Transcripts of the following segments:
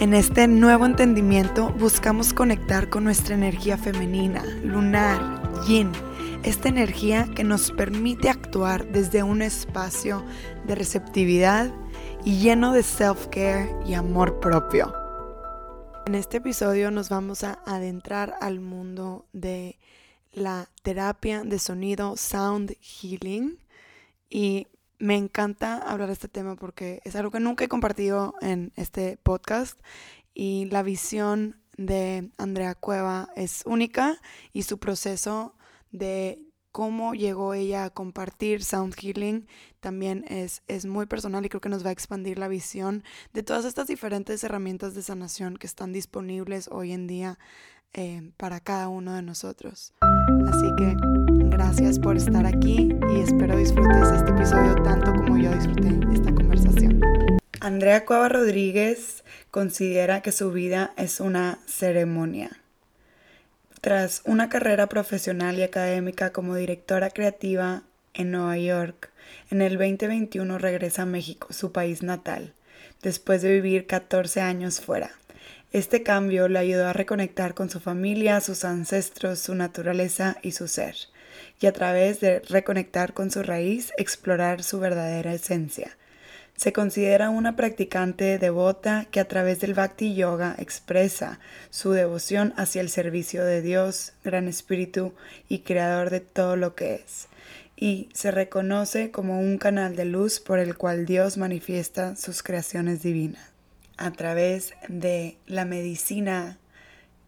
En este nuevo entendimiento buscamos conectar con nuestra energía femenina, lunar, yin, esta energía que nos permite actuar desde un espacio de receptividad y lleno de self-care y amor propio. En este episodio nos vamos a adentrar al mundo de la terapia de sonido Sound Healing y me encanta hablar de este tema porque es algo que nunca he compartido en este podcast y la visión de Andrea Cueva es única y su proceso de cómo llegó ella a compartir Sound Healing también es, es muy personal y creo que nos va a expandir la visión de todas estas diferentes herramientas de sanación que están disponibles hoy en día eh, para cada uno de nosotros. Así que gracias por estar aquí y espero disfrutes este episodio tanto como yo disfruté esta conversación. Andrea Cueva Rodríguez considera que su vida es una ceremonia. Tras una carrera profesional y académica como directora creativa en Nueva York, en el 2021 regresa a México, su país natal, después de vivir 14 años fuera. Este cambio le ayudó a reconectar con su familia, sus ancestros, su naturaleza y su ser, y a través de reconectar con su raíz, explorar su verdadera esencia. Se considera una practicante devota que a través del Bhakti Yoga expresa su devoción hacia el servicio de Dios, Gran Espíritu y Creador de todo lo que es, y se reconoce como un canal de luz por el cual Dios manifiesta sus creaciones divinas a través de la medicina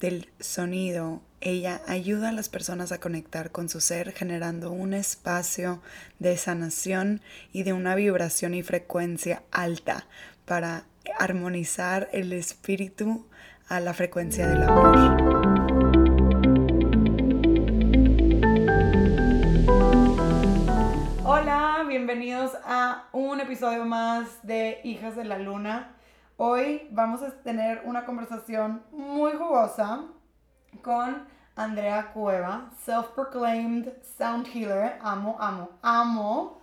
del sonido, ella ayuda a las personas a conectar con su ser generando un espacio de sanación y de una vibración y frecuencia alta para armonizar el espíritu a la frecuencia del amor. Hola, bienvenidos a un episodio más de Hijas de la Luna. Hoy vamos a tener una conversación muy jugosa con Andrea Cueva, self-proclaimed sound healer. Amo, amo, amo.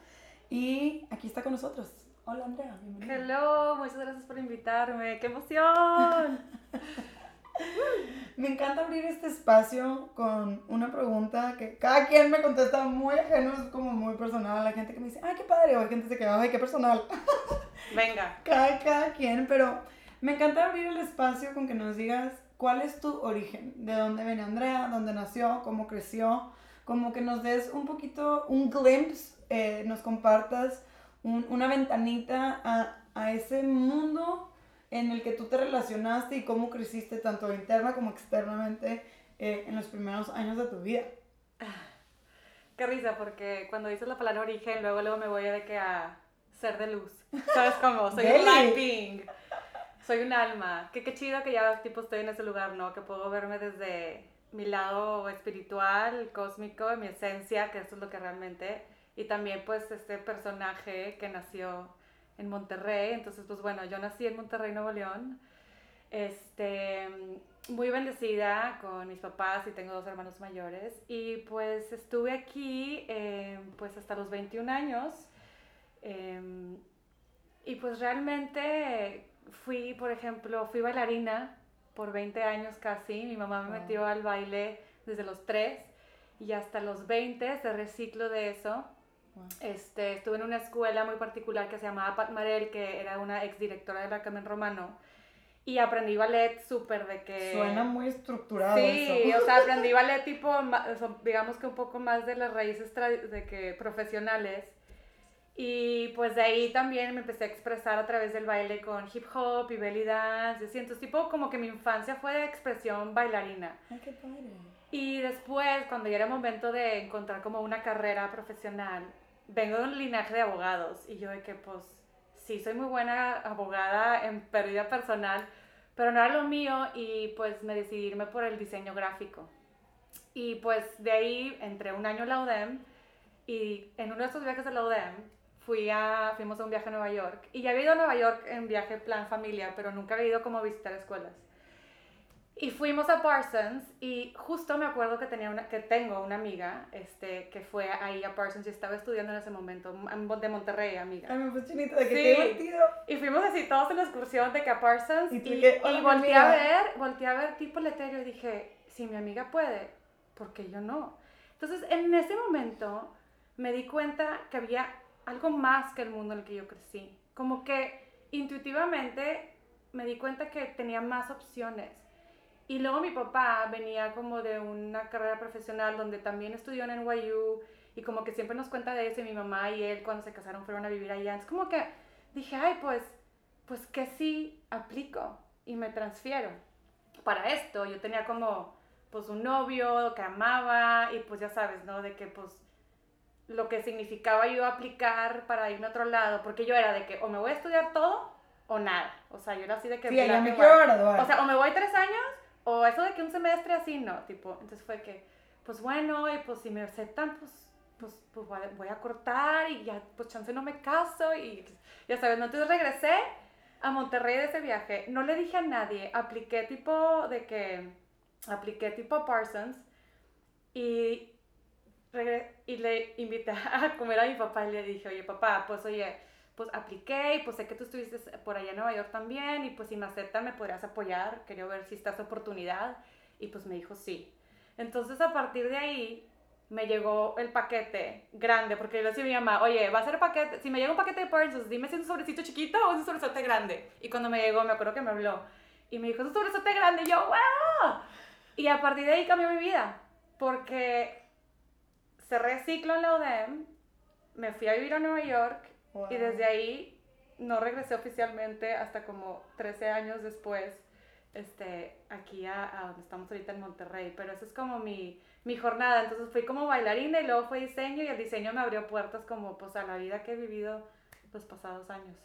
Y aquí está con nosotros. Hola Andrea, bienvenida. Hello, muchas gracias por invitarme. ¡Qué emoción! me encanta abrir este espacio con una pregunta que cada quien me contesta muy ajeno, es como muy personal. La gente que me dice, ay, qué padre, o hay gente que ay, qué personal. Venga. Cada, cada quien, pero me encanta abrir el espacio con que nos digas cuál es tu origen, de dónde viene Andrea, dónde nació, cómo creció, como que nos des un poquito, un glimpse, eh, nos compartas una ventanita a, a ese mundo en el que tú te relacionaste y cómo creciste tanto interna como externamente eh, en los primeros años de tu vida. Qué risa, porque cuando dices la palabra origen, luego luego me voy a de que a ser de luz. ¿Sabes cómo? Soy un light being. Soy un alma. Qué, qué chido que ya tipo estoy en ese lugar, ¿no? Que puedo verme desde mi lado espiritual, cósmico, mi esencia, que esto es lo que realmente... Y también pues este personaje que nació en Monterrey. Entonces, pues bueno, yo nací en Monterrey, Nuevo León. Este, muy bendecida con mis papás y tengo dos hermanos mayores. Y pues estuve aquí eh, pues hasta los 21 años Em, y pues realmente fui, por ejemplo, fui bailarina por 20 años casi. Mi mamá me metió al baile desde los 3 y hasta los 20 se reciclo de eso. Este, estuve en una escuela muy particular que se llamaba Pat Marel, que era una ex directora de la Carmen Romano. Y aprendí ballet súper de que... Suena muy estructurado. Sí, o sea, aprendí ballet tipo, digamos que un poco más de las raíces de que profesionales. Y pues de ahí también me empecé a expresar a través del baile con hip hop y belly dance. Entonces, tipo, como que mi infancia fue de expresión bailarina. Ay, qué padre. Y después, cuando ya era momento de encontrar como una carrera profesional, vengo de un linaje de abogados. Y yo de que, pues, sí, soy muy buena abogada en pérdida personal, pero no era lo mío y pues me decidí irme por el diseño gráfico. Y pues de ahí entré un año en la UDEM y en uno de esos viajes a la UDEM fui a, fuimos a un viaje a Nueva York. Y ya había ido a Nueva York en viaje plan familia, pero nunca había ido como a visitar escuelas. Y fuimos a Parsons y justo me acuerdo que, tenía una, que tengo una amiga este, que fue ahí a Parsons y estaba estudiando en ese momento, de Monterrey, amiga. Ay, me fue chinito, de que sí. divertido. Y fuimos así todos en la excursión de que a Parsons y, y, volteé a ver, volteé a ver tipo letero y dije, si mi amiga puede, ¿por qué yo no? Entonces, en ese momento me di cuenta que había algo más que el mundo en el que yo crecí. Como que intuitivamente me di cuenta que tenía más opciones y luego mi papá venía como de una carrera profesional donde también estudió en NYU y como que siempre nos cuenta de eso y mi mamá y él cuando se casaron fueron a vivir allá. Es como que dije, ay, pues, pues que sí aplico y me transfiero. Para esto yo tenía como pues un novio que amaba y pues ya sabes, ¿no? De que pues lo que significaba yo aplicar para irme a otro lado, porque yo era de que o me voy a estudiar todo o nada. O sea, yo era así de que... Sí, ya me quiero graduar. O sea, o me voy tres años o eso de que un semestre así, no, tipo, entonces fue que, pues bueno, y pues si me aceptan, pues, pues, pues voy, a, cortar y ya, pues chance no me caso y ya sabes, ¿no? Entonces regresé a Monterrey de ese viaje, no le dije a nadie, apliqué tipo de que, apliqué tipo Parsons y, y le invité a comer a mi papá y le dije, oye papá, pues oye, pues apliqué y pues sé que tú estuviste por allá en Nueva York también y pues si me aceptan me podrías apoyar, quería ver si está esa oportunidad y pues me dijo sí. Entonces a partir de ahí me llegó el paquete grande, porque yo le decía a mi mamá, oye, va a ser paquete, si me llega un paquete de Parsons, dime si es un sobrecito chiquito o es un sobresote grande. Y cuando me llegó, me acuerdo que me habló y me dijo, es un sobresote grande, y yo, wow. Y a partir de ahí cambió mi vida, porque cerré ciclo en la UDEM, me fui a vivir a Nueva York y desde ahí no regresé oficialmente hasta como 13 años después, este, aquí a, donde estamos ahorita en Monterrey. Pero eso es como mi, mi jornada. Entonces fui como bailarina y luego fue diseño y el diseño me abrió puertas como pues a la vida que he vivido los pasados años.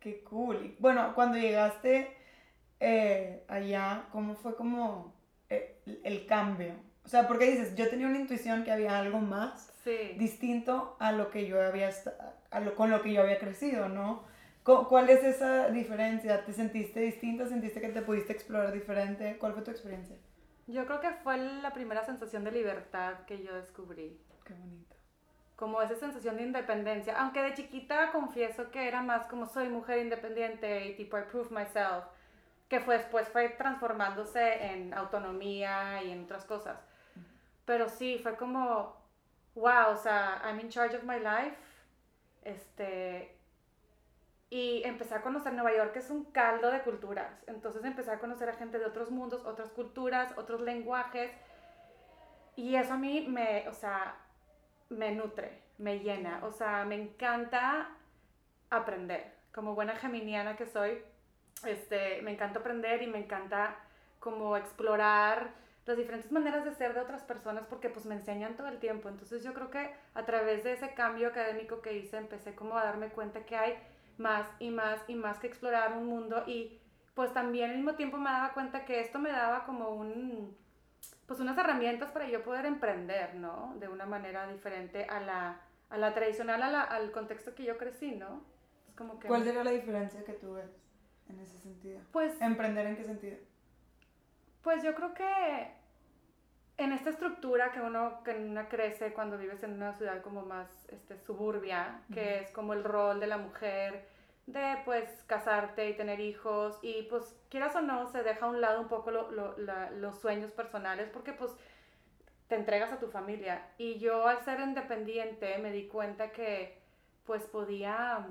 Qué cool. bueno, cuando llegaste eh, allá, ¿cómo fue como eh, el cambio? O sea, porque dices, yo tenía una intuición que había algo más distinto a lo que yo había a lo, con lo que yo había crecido, ¿no? ¿Cuál es esa diferencia? ¿Te sentiste distinta? ¿Sentiste que te pudiste explorar diferente? ¿Cuál fue tu experiencia? Yo creo que fue la primera sensación de libertad que yo descubrí. Qué bonito. Como esa sensación de independencia. Aunque de chiquita confieso que era más como soy mujer independiente y tipo I prove myself. Que fue, después fue transformándose en autonomía y en otras cosas. Pero sí, fue como, wow, o sea, I'm in charge of my life este, y empecé a conocer Nueva York, que es un caldo de culturas. Entonces empecé a conocer a gente de otros mundos, otras culturas, otros lenguajes. Y eso a mí me, o sea, me nutre, me llena. O sea, me encanta aprender. Como buena geminiana que soy, este, me encanta aprender y me encanta como explorar las diferentes maneras de ser de otras personas porque pues me enseñan todo el tiempo. Entonces yo creo que a través de ese cambio académico que hice empecé como a darme cuenta que hay más y más y más que explorar un mundo y pues también al mismo tiempo me daba cuenta que esto me daba como un pues unas herramientas para yo poder emprender, ¿no? De una manera diferente a la, a la tradicional, a la, al contexto que yo crecí, ¿no? Es como que... ¿Cuál sería la diferencia que tú ves en ese sentido? Pues... ¿Emprender en qué sentido? Pues yo creo que en esta estructura que uno, que una crece cuando vives en una ciudad como más este, suburbia, que es como el rol de la mujer, de pues casarte y tener hijos y pues quieras o no se deja a un lado un poco los sueños personales porque pues te entregas a tu familia. Y yo al ser independiente me di cuenta que pues podía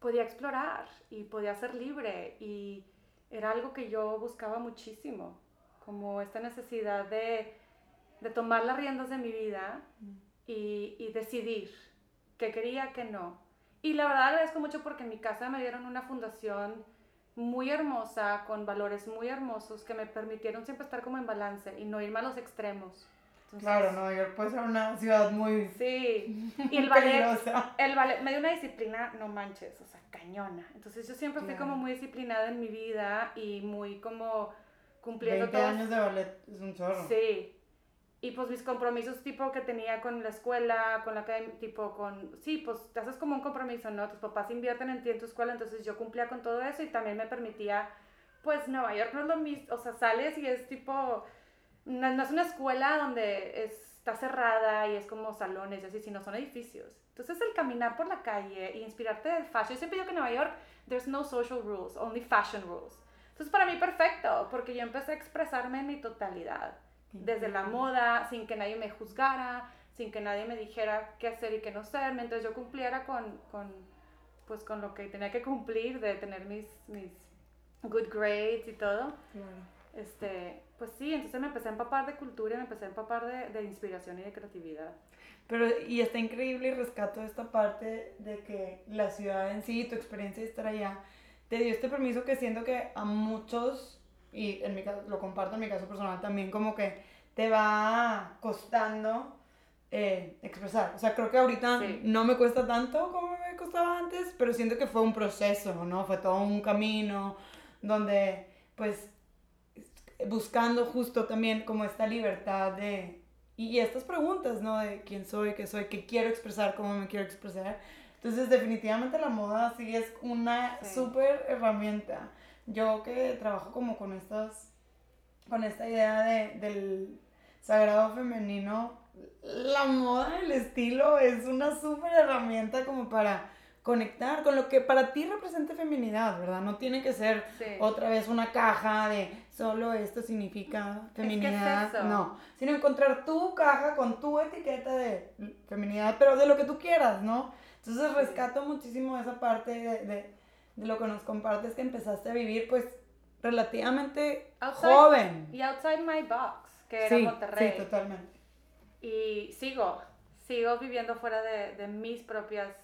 podía explorar y podía ser libre y era algo que yo buscaba muchísimo, como esta necesidad de, de tomar las riendas de mi vida y, y decidir qué quería, qué no. Y la verdad agradezco mucho porque en mi casa me dieron una fundación muy hermosa, con valores muy hermosos que me permitieron siempre estar como en balance y no irme a los extremos. claro, Nueva York puede ser una ciudad muy Sí, y el ballet, el ballet me dio una disciplina, no manches, o sea, cañona. Entonces yo siempre fui como muy disciplinada en mi vida y muy como cumpliendo 20 años de ballet es un chorro. Sí, y pues mis compromisos tipo que tenía con la escuela, con la academia, tipo con, sí, pues te haces como un compromiso, ¿no? Tus papás invierten en ti en tu escuela, entonces yo cumplía con todo eso y también me permitía, pues Nueva York no es lo mismo, o sea, sales y es tipo, no, es una escuela donde está cerrada y es como salones y así, sino son edificios. Entonces el caminar por la calle e inspirarte del fashion, yo siempre digo que en Nueva York there's no social rules, only fashion rules. Entonces para mí perfecto, porque yo empecé a expresarme en mi totalidad desde la moda, sin que nadie me juzgara, sin que nadie me dijera qué hacer y qué no hacer, mientras yo cumpliera con, con, pues, con lo que tenía que cumplir, de tener mis, mis good grades y todo. Este, pues sí, entonces me empecé a empapar de cultura me empecé a empapar de, de inspiración y de creatividad. Pero, y está increíble y rescato esta parte de que la ciudad en sí, tu experiencia de estar allá, te dio este permiso que siento que a muchos y en mi caso, lo comparto en mi caso personal también, como que te va costando eh, expresar. O sea, creo que ahorita no me cuesta tanto como me costaba antes, pero siento que fue un proceso, ¿no? Fue todo un camino donde, pues, buscando justo también como esta libertad de... Y, estas preguntas, ¿no? De quién soy, qué soy, qué quiero expresar, cómo me quiero expresar. Entonces, definitivamente la moda sí es una súper herramienta. Yo que trabajo como con estas, con esta idea de, del sagrado femenino, la moda, el estilo es una súper herramienta como para conectar con lo que para ti representa feminidad, ¿verdad? No tiene que ser otra vez una caja de solo esto significa feminidad, no, sino encontrar tu caja con tu etiqueta de feminidad, pero de lo que tú quieras, ¿no? Entonces rescato muchísimo esa parte de de lo que nos compartes que empezaste a vivir pues relativamente joven. Y outside my box, que era Monterrey. Sí, totalmente. Y sigo, sigo viviendo fuera de, de, mis propias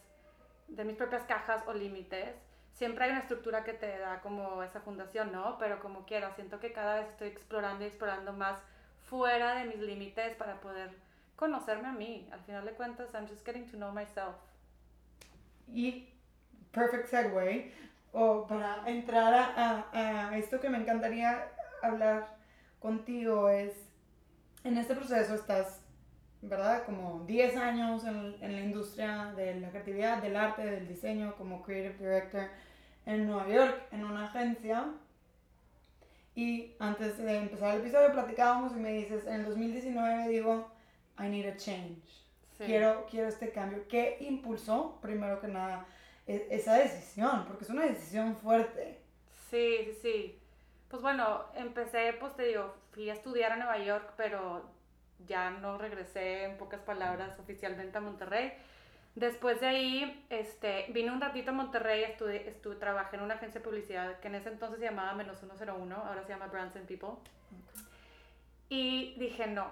de mis propias cajas o límites. Siempre hay una estructura que te da como esa fundación, ¿no? Pero como quiera, siento que cada vez estoy explorando y explorando más fuera de mis límites para poder conocerme a mí. Al final de cuentas, I'm just getting to know myself. Y perfect segue, o para entrar a, a, esto que me encantaría hablar contigo es, en este proceso estás, ¿verdad? Como 10 años en, en, la industria de la creatividad, del arte, del diseño, como creative director en Nueva York, en una agencia. Y antes de empezar el episodio platicábamos y me dices, en el 2019 digo, I need a change. Quiero, quiero este cambio. ¿Qué impulsó, primero que nada, e, esa decisión, porque es una decisión fuerte. Sí, sí, sí. Pues bueno, empecé, pues te digo, fui a estudiar a Nueva York, pero ya no regresé en pocas palabras oficialmente a Monterrey. Después de ahí, este, vine un ratito a Monterrey, estuve, estuve, trabajé en una agencia de publicidad que en ese entonces se llamaba Menos 101, ahora se llama Brands and People. Y dije, no,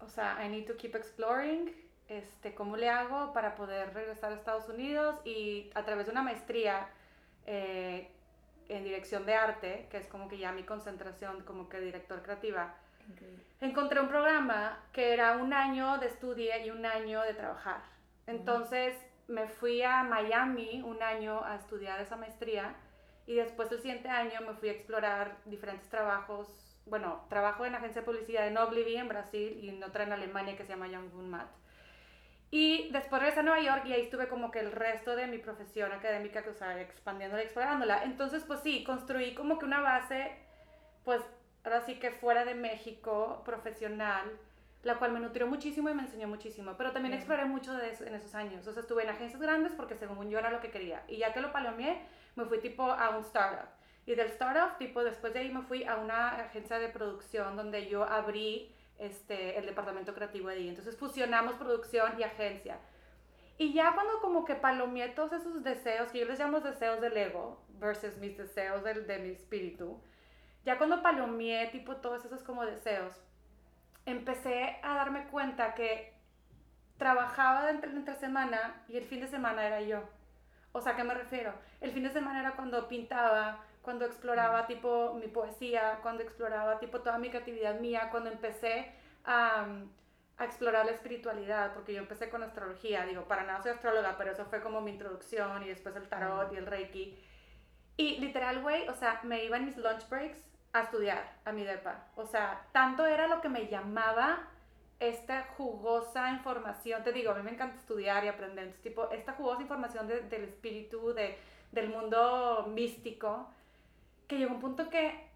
o sea, I need to keep exploring este, cómo le hago para poder regresar a Estados Unidos y a través de una maestría eh, en dirección de arte, que es como que ya mi concentración como que director creativa, encontré un programa que era un año de estudio y un año de trabajar. Entonces me fui a Miami un año a estudiar esa maestría y después el siguiente año me fui a explorar diferentes trabajos. Bueno, trabajo en agencia de publicidad en Oblivy en Brasil y en otra en Alemania que se llama Young Matt. Y después regresé a Nueva York y ahí estuve como que el resto de mi profesión académica, que, o sea, expandiéndola y explorándola. Entonces, pues sí, construí como que una base, pues ahora sí que fuera de México, profesional, la cual me nutrió muchísimo y me enseñó muchísimo. Pero también exploré mucho de eso en esos años. O sea, estuve en agencias grandes porque según yo era lo que quería. Y ya que lo palomeé, me fui tipo a un startup. Y del startup, tipo, después de ahí me fui a una agencia de producción donde yo abrí este, el departamento creativo de ahí. Entonces fusionamos producción y agencia. Y ya cuando como que palomeé todos esos deseos, que yo les llamo deseos del ego versus mis deseos del, de mi espíritu, ya cuando palomeé tipo todos esos como deseos, empecé a darme cuenta que trabajaba entre, entre semana y el fin de semana era yo. O sea, ¿a qué me refiero? El fin de semana era cuando pintaba, cuando exploraba tipo mi poesía, cuando exploraba tipo toda mi creatividad mía, cuando empecé a, a explorar la espiritualidad, porque yo empecé con astrología, digo, para nada soy astróloga, pero eso fue como mi introducción y después el tarot y el reiki. Y literal, güey, o sea, me iba en mis lunch breaks a estudiar a mi depa. O sea, tanto era lo que me llamaba esta jugosa información. Te digo, a mí me encanta estudiar y aprender. Entonces, tipo, esta jugosa información del espíritu, de, del mundo místico, que llegó un punto que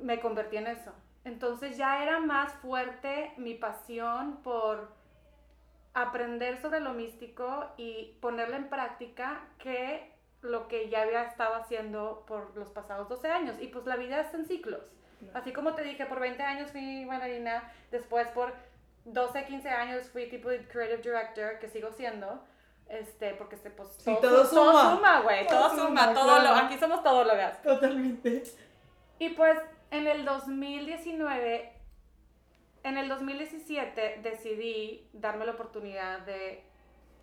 me convertí en eso. Entonces ya era más fuerte mi pasión por aprender sobre lo místico y ponerlo en práctica que lo que ya había estado haciendo por los pasados 12 años. Y pues la vida es en ciclos. Así como te dije, por 20 años fui bailarina, después por 12, 15 años fui tipo de creative director, que sigo siendo. Este, porque este, pues, todo, todo, suma. Todo suma, güey. Todo, suma, todo lo, aquí somos todólogas. Totalmente. Y pues en el 2019, en el 2017 decidí darme la oportunidad de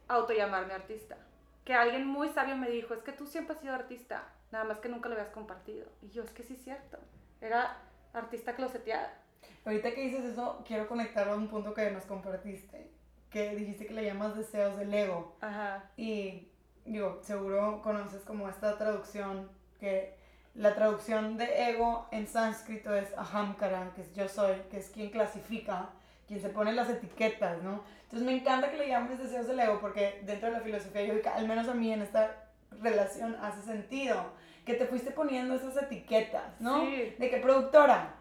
autollamarme artista que alguien muy sabio me dijo, es que tú siempre has sido artista, nada más que nunca lo habías compartido. Y yo, es que sí es cierto, era artista closeteada. Ahorita que dices eso, quiero conectarlo a un punto que nos compartiste, que dijiste que le llamas deseos del ego. Ajá. Y digo, seguro conoces como esta traducción, que la traducción de ego en sánscrito es ahamkara, que es yo soy, que es quien clasifica, quien se pone las etiquetas, ¿no? Entonces me encanta que le llames deseos del ego porque dentro de la filosofía yo al menos a mí en esta relación hace sentido que te fuiste poniendo esas etiquetas, ¿no? Sí. De que productora,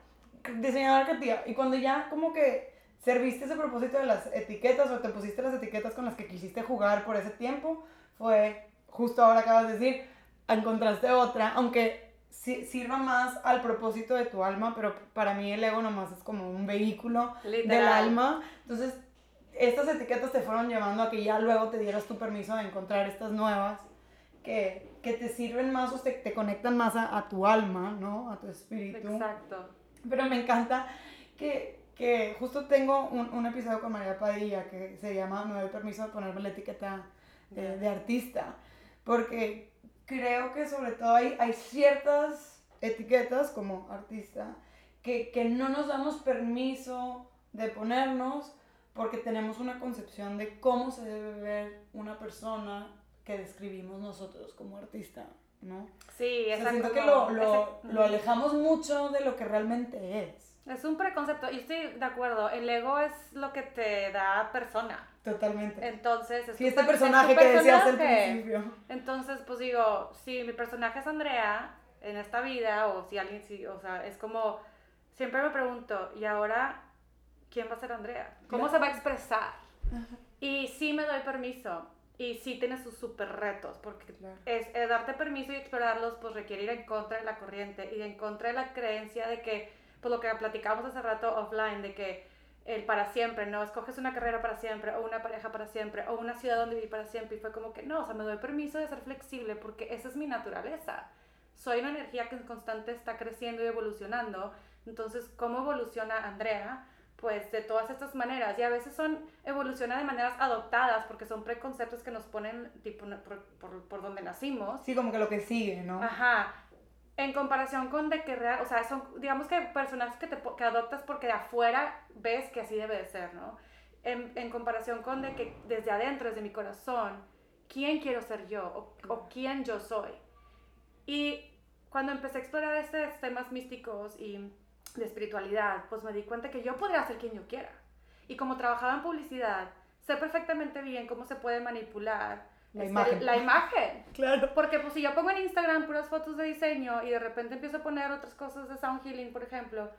diseñadora creativa y cuando ya como que serviste ese propósito de las etiquetas o te pusiste las etiquetas con las que quisiste jugar por ese tiempo, fue justo ahora acabas de decir, encontraste otra, aunque sirva más al propósito de tu alma, pero para mí el ego nomás es como un vehículo del alma. Entonces, estas etiquetas te fueron llevando a que ya luego te dieras tu permiso de encontrar estas nuevas que, que te sirven más o te, te conectan más a, tu alma, ¿no? A tu espíritu. Exacto. Pero me encanta que, que justo tengo un, un, episodio con María Padilla que se llama No doy permiso de ponerme la etiqueta de, de artista, porque creo que sobre todo hay, hay ciertas etiquetas como artista que, que no nos damos permiso de ponernos porque tenemos una concepción de cómo se debe ver una persona que describimos nosotros como artista, ¿no? Sí, exacto. O siento que lo, lo, lo, alejamos mucho de lo que realmente es. Es un preconcepto, y estoy de acuerdo, el ego es lo que te da persona. Totalmente. Entonces, es sí, este personaje que decías al principio. Entonces, pues digo, si mi personaje es Andrea en esta vida, o si alguien, si, o sea, es como, siempre me pregunto, ¿y ahora quién va a ser Andrea, cómo se va a expresar. Y sí me doy permiso. Y sí tiene sus super retos, porque es, darte permiso y explorarlos, pues requiere ir en contra de la corriente y en contra de la creencia de que, pues lo que platicamos hace rato offline, de que el para siempre, ¿no? Escoges una carrera para siempre, o una pareja para siempre, o una ciudad donde vivir para siempre. Y fue como que no, o sea, me doy permiso de ser flexible porque esa es mi naturaleza. Soy una energía que en constante está creciendo y evolucionando. Entonces, ¿cómo evoluciona Andrea? pues de todas estas maneras y a veces son evoluciona de maneras adoptadas porque son preconceptos que nos ponen tipo por, por, por, donde nacimos sí como que lo que sigue no ajá en comparación con de que real o sea son digamos que personajes que te que adoptas porque de afuera ves que así debe de ser no en, en comparación con de que desde adentro desde mi corazón quién quiero ser yo o, o quién yo soy y cuando empecé a explorar estos temas místicos y de espiritualidad, pues me di cuenta que yo podría ser quien yo quiera. Y como trabajaba en publicidad, sé perfectamente bien cómo se puede manipular la, este, imagen. la imagen. Claro. Porque pues si yo pongo en Instagram puras fotos de diseño y de repente empiezo a poner otras cosas de sound healing, por ejemplo,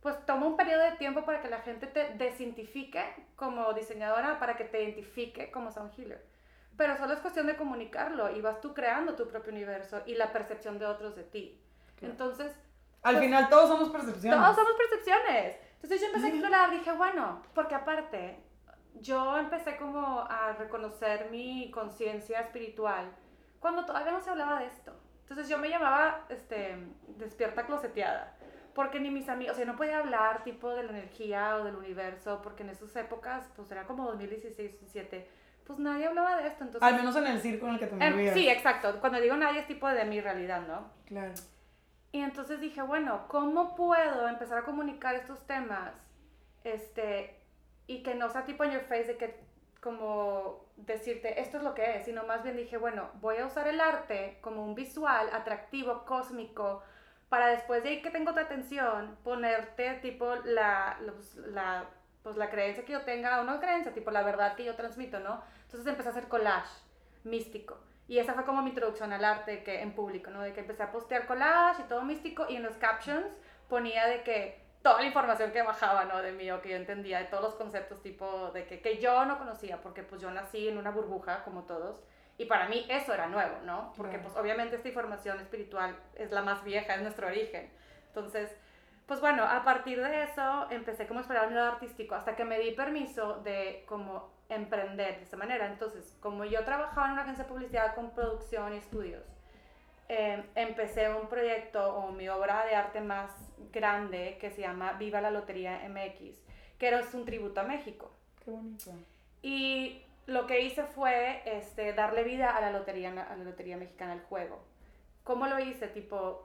pues toma un periodo de tiempo para que la gente te desidentifique como diseñadora, para que te identifique como sound healer. Pero solo es cuestión de comunicarlo y vas tú creando tu propio universo y la percepción de otros de ti. Entonces, al pues, final todos somos percepciones. Todos somos percepciones. Entonces yo empecé a explorar, dije, bueno, porque aparte, yo empecé como a reconocer mi conciencia espiritual cuando todavía no se hablaba de esto. Entonces yo me llamaba este, despierta closeteada, porque ni mis amigos, o sea, no podía hablar tipo de la energía o del universo, porque en esas épocas, pues era como 2016, 2017, pues nadie hablaba de esto. Entonces, Al menos en el círculo en el que te movías. sí, exacto. Cuando digo nadie es tipo de mi realidad, ¿no? Claro. Y entonces dije, bueno, ¿cómo puedo empezar a comunicar estos temas? Este, y que no sea tipo en your face de que como decirte esto es lo que es, sino más bien dije, bueno, voy a usar el arte como un visual atractivo, cósmico, para después de ahí que tengo tu atención, ponerte tipo la, la, pues la creencia que yo tenga, o no creencia, tipo la verdad que yo transmito, ¿no? Entonces empecé a hacer collage místico. Y esa fue como mi introducción al arte que en público, ¿no? De que empecé a postear collage y todo místico y en los captions ponía de que toda la información que bajaba, ¿no? De mí o que yo entendía, de todos los conceptos tipo de que, que yo no conocía, porque pues yo nací en una burbuja como todos. Y para mí eso era nuevo, ¿no? Porque pues obviamente esta información espiritual es la más vieja, es nuestro origen. Entonces, pues bueno, a partir de eso empecé como a explorar el lado artístico hasta que me di permiso de como emprender de esta manera. Entonces, como yo trabajaba en una agencia de publicidad con producción y estudios, eh, empecé un proyecto o mi obra de arte más grande que se llama Viva la Lotería MX, que era un tributo a México. Qué bonito. Y lo que hice fue este, darle vida a la lotería, a la lotería mexicana, el juego. ¿Cómo lo hice? Tipo,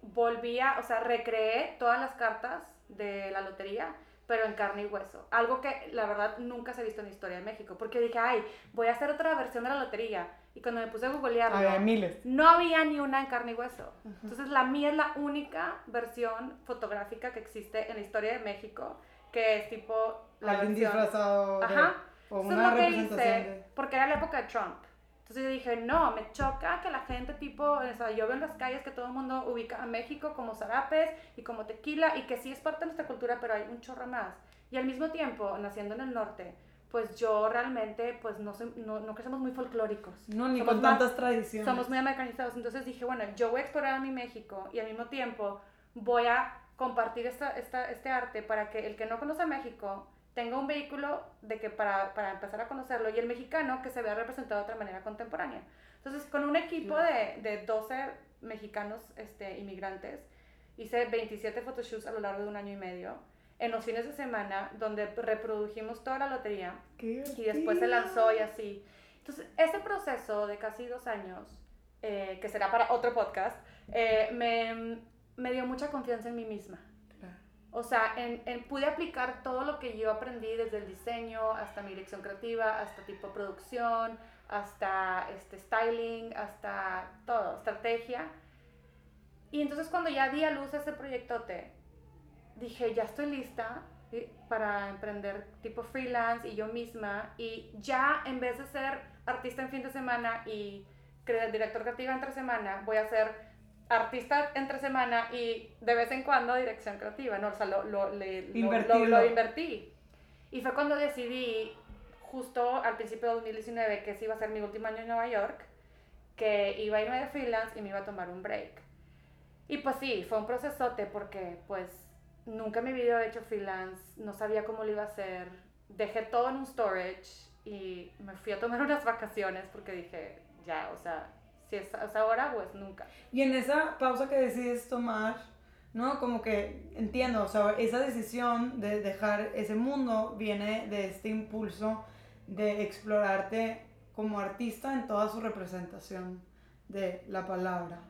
volvía, o sea, recreé todas las cartas de la lotería, pero en carne y hueso. Algo que la verdad nunca se ha visto en la historia de México. Porque dije, ay, voy a hacer otra versión de la lotería. Y cuando me puse a googlearlo, había miles. no había ni una en carne y hueso. Entonces la mía es la única versión fotográfica que existe en la historia de México, que es tipo la Alguien disfrazado Ajá. o una representación porque era la época de Trump. Entonces yo dije, no, me choca que la gente tipo, o sea, yo veo en las calles que todo el mundo ubica a México como zarapes y como tequila y que sí es parte de nuestra cultura, pero hay un chorro más. Y al mismo tiempo, naciendo en el norte, pues yo realmente, pues no, soy, no, no crecemos muy folclóricos. No, ni con tantas tradiciones. Somos muy americanizados. Entonces dije, bueno, yo voy a explorar a mi México y al mismo tiempo voy a compartir esta, esta, este arte para que el que no conoce a México tenga un vehículo de que para, para, empezar a conocerlo y el mexicano que se vea representado de otra manera contemporánea. Entonces, con un equipo de, de 12 mexicanos este, inmigrantes, hice 27 photoshoots a lo largo de un año y medio en los fines de semana donde reprodujimos toda la lotería y después se lanzó y así. Entonces, ese proceso de casi dos años, eh, que será para otro podcast, eh, me, me dio mucha confianza en mí misma o sea, en, en, pude aplicar todo lo que yo aprendí desde el diseño hasta mi dirección creativa, hasta tipo producción, hasta este styling, hasta todo, estrategia. Y entonces cuando ya di a luz ese proyectote, dije, ya estoy lista para emprender tipo freelance y yo misma. Y ya en vez de ser artista en fin de semana y director creativa entre semana, voy a ser artista entre semana y de vez en cuando dirección creativa, ¿no? O sea, lo, lo, lo, invertí. Y fue cuando decidí, justo al principio de 2019, que ese iba a ser mi último año en Nueva York, que iba a irme de freelance y me iba a tomar un break. Y pues sí, fue un procesote porque pues nunca en mi vida he hecho freelance, no sabía cómo lo iba a hacer, dejé todo en un storage y me fui a tomar unas vacaciones porque dije, ya, o sea, si es, ahora o es nunca. Y en esa pausa que decides tomar, ¿no? Como que entiendo, o sea, esa decisión de dejar ese mundo viene de este impulso de explorarte como artista en toda su representación de la palabra.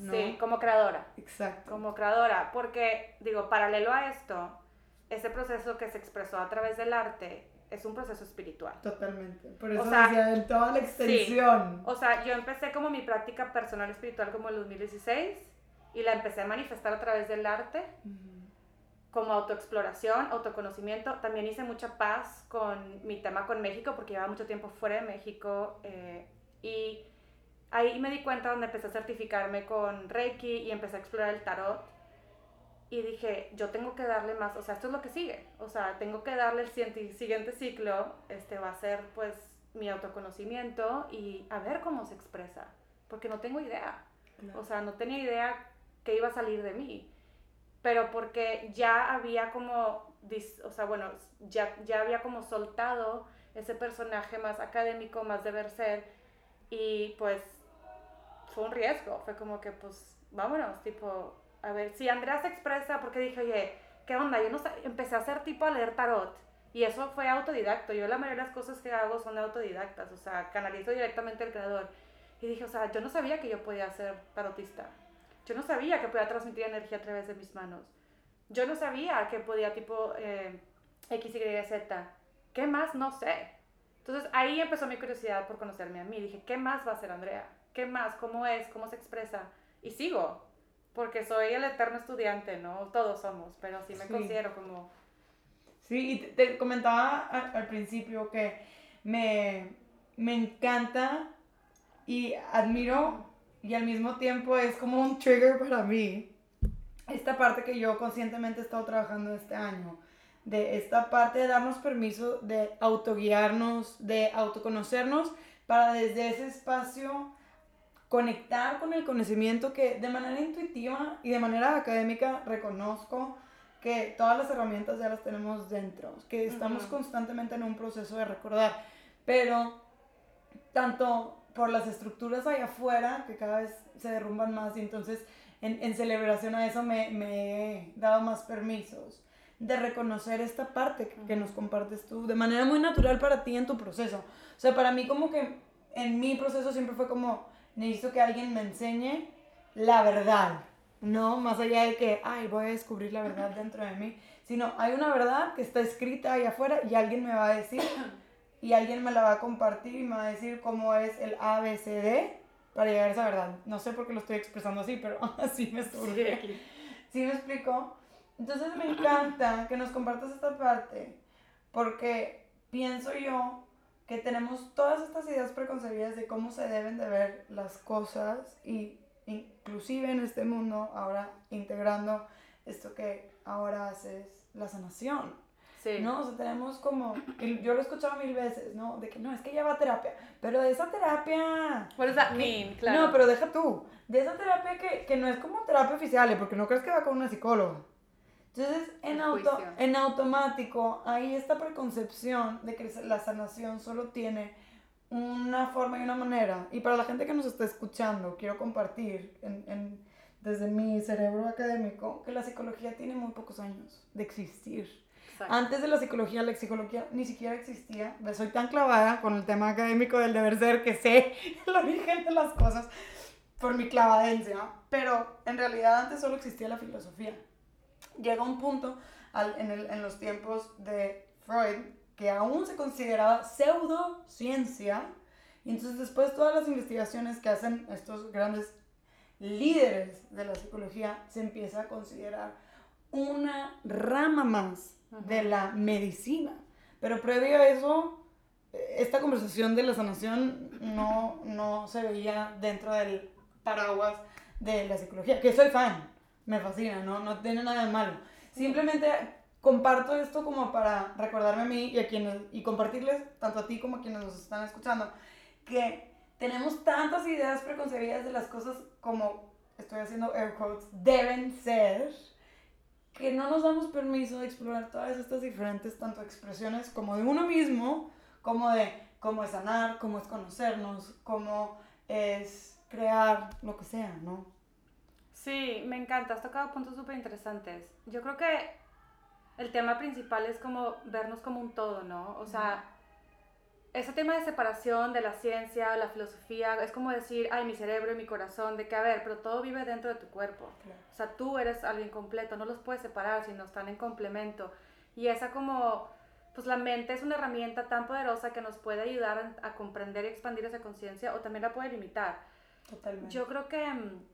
¿No? Sí, como creadora. Exacto. Como creadora, porque digo, paralelo a esto, ese proceso que se expresó a través del arte es un proceso espiritual. Totalmente. Por eso decía, en toda la extensión. O sea, yo empecé como mi práctica personal espiritual como en el 2016 y la empecé a manifestar a través del arte. Como autoexploración, autoconocimiento. También hice mucha paz con mi tema con México, porque llevaba mucho tiempo fuera de México. Eh, y ahí me di cuenta donde empecé a certificarme con Reiki y empecé a explorar el tarot. Y dije, yo tengo que darle más, o sea, esto es lo que sigue, o sea, tengo que darle el siguiente ciclo, este va a ser pues mi autoconocimiento y a ver cómo se expresa, porque no tengo idea, o sea, no tenía idea que iba a salir de mí, pero porque ya había como, o sea, bueno, ya, ya había como soltado ese personaje más académico, más de ver ser, y pues fue un riesgo, fue como que pues vámonos, tipo, a ver, si Andrea se expresa, porque dije, oye, ¿qué onda? Yo no empecé a hacer tipo a leer tarot. Y eso fue autodidacto. Yo la mayoría de las cosas que hago son autodidactas, o sea, canalizo directamente al creador. Y dije, o sea, yo no sabía que yo podía ser tarotista. Yo no sabía que podía transmitir energía a través de mis manos. Yo no sabía que podía, tipo, eh, X, Y, Z. ¿Qué más? No sé. Entonces ahí empezó mi curiosidad por conocerme a mí. Dije, ¿qué más va a ser Andrea? ¿Qué más? ¿Cómo es? ¿Cómo se expresa? Y sigo, porque soy el eterno estudiante, ¿no? Todos somos, pero sí me considero como... Sí, y te, comentaba al, principio que me, me encanta y admiro y al mismo tiempo es como un trigger para mí esta parte que yo conscientemente he estado trabajando este año de esta parte de darnos permiso de autoguiarnos, de autoconocernos, para desde ese espacio conectar con el conocimiento que de manera intuitiva y de manera académica reconozco que todas las herramientas ya las tenemos dentro, que estamos constantemente en un proceso de recordar, pero tanto por las estructuras allá afuera, que cada vez se derrumban más, y entonces en, en celebración a eso me, me, he dado más permisos de reconocer esta parte que, nos compartes tú de manera muy natural para ti en tu proceso. O sea, para mí como que en mi proceso siempre fue como, necesito que alguien me enseñe la verdad, ¿no? Más allá de que, ay, voy a descubrir la verdad dentro de mí, sino hay una verdad que está escrita ahí afuera y alguien me va a decir y alguien me la va a compartir y me va a decir cómo es el ABCD para llegar a esa verdad. No sé por qué lo estoy expresando así, pero así me surge. Sí, ¿Sí me explico? Entonces me encanta que nos compartas esta parte, porque pienso yo que tenemos todas estas ideas preconcebidas de cómo se deben de ver las cosas y inclusive en este mundo ahora integrando esto que ahora haces, la sanación. Sí. ¿No? O sea, tenemos como, yo lo he escuchado mil veces, ¿no? De que no, es que ella va a terapia, pero de esa terapia... What does that mean? Claro. No, pero deja tú, de esa terapia que, que no es como terapia oficial, porque no crees que va con una psicóloga. Entonces, en, auto, en automático, hay esta preconcepción de que la sanación solo tiene una forma y una manera. Y para la gente que nos está escuchando, quiero compartir en, en, desde mi cerebro académico que la psicología tiene muy pocos años de existir. Antes de la psicología, la psicología ni siquiera existía. Soy tan clavada con el tema académico del deber ser que sé el origen de las cosas por mi clavadencia. Pero en realidad antes solo existía la filosofía llega un punto en, el, en, los tiempos de Freud que aún se consideraba pseudociencia. Y entonces después todas las investigaciones que hacen estos grandes líderes de la psicología se empieza a considerar una rama más de la medicina. Pero previo a eso, esta conversación de la sanación no, no se veía dentro del paraguas de la psicología, que soy fan, me fascina, ¿no? No tiene nada de malo. Simplemente comparto esto como para recordarme a mí y a quienes, y compartirles, tanto a ti como a quienes nos están escuchando, que tenemos tantas ideas preconcebidas de las cosas como, estoy haciendo air quotes, deben ser, que no nos damos permiso de explorar todas estas diferentes, tanto expresiones como de uno mismo, como de cómo es sanar, cómo es conocernos, cómo es crear lo que sea, ¿no? Sí, me encanta, has tocado puntos súper interesantes. Yo creo que el tema principal es como vernos como un todo, ¿no? O sea, ese tema de separación de la ciencia, la filosofía, es como decir, ay, mi cerebro y mi corazón, de que, a ver, pero todo vive dentro de tu cuerpo. O sea, tú eres alguien completo, no los puedes separar, sino están en complemento. Y esa como, pues la mente es una herramienta tan poderosa que nos puede ayudar a, a comprender y expandir esa conciencia o también la puede limitar. Totalmente. Yo creo que mm,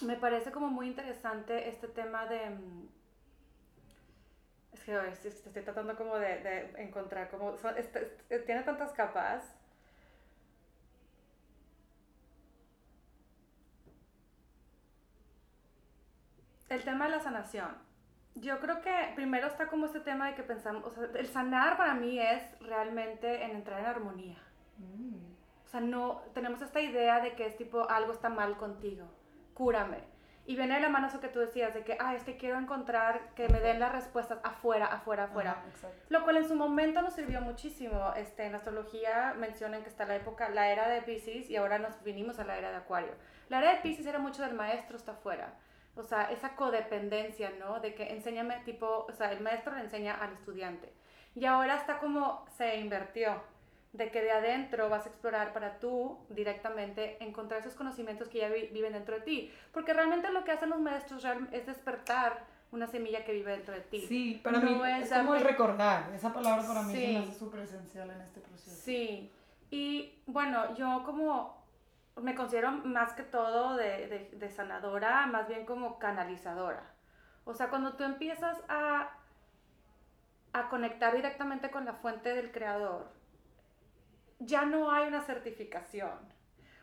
me parece como muy interesante este tema de... Mm, es que estoy tratando como de, encontrar como... tiene tantas capas. El tema de la sanación. Yo creo que primero está como este tema de que pensamos, o sea, el sanar para mí es realmente en entrar en armonía. Mm. O sea, no, tenemos esta idea de que es tipo algo está mal contigo cúrame. Y viene de la mano eso que tú decías, de que, ah, es que quiero encontrar que me den las respuestas afuera, afuera, afuera. Lo cual en su momento nos sirvió muchísimo. Este, en astrología mencionan que está la época, la era de Pisces, y ahora nos vinimos a la era de Acuario. La era de Pisces era mucho del maestro está afuera. O sea, esa codependencia, ¿no? De que enséñame, tipo, o sea, el maestro le enseña al estudiante. Y ahora está como se invirtió de que de adentro vas a explorar para tú directamente encontrar esos conocimientos que ya viven dentro de ti. Porque realmente lo que hacen los maestros es despertar una semilla que vive dentro de ti. Sí, para mí es, como el recordar. Esa palabra para mí sí. es súper esencial en este proceso. Sí. Y bueno, yo como me considero más que todo de, de, de sanadora, más bien como canalizadora. O sea, cuando tú empiezas a, a conectar directamente con la fuente del creador, ya no hay una certificación.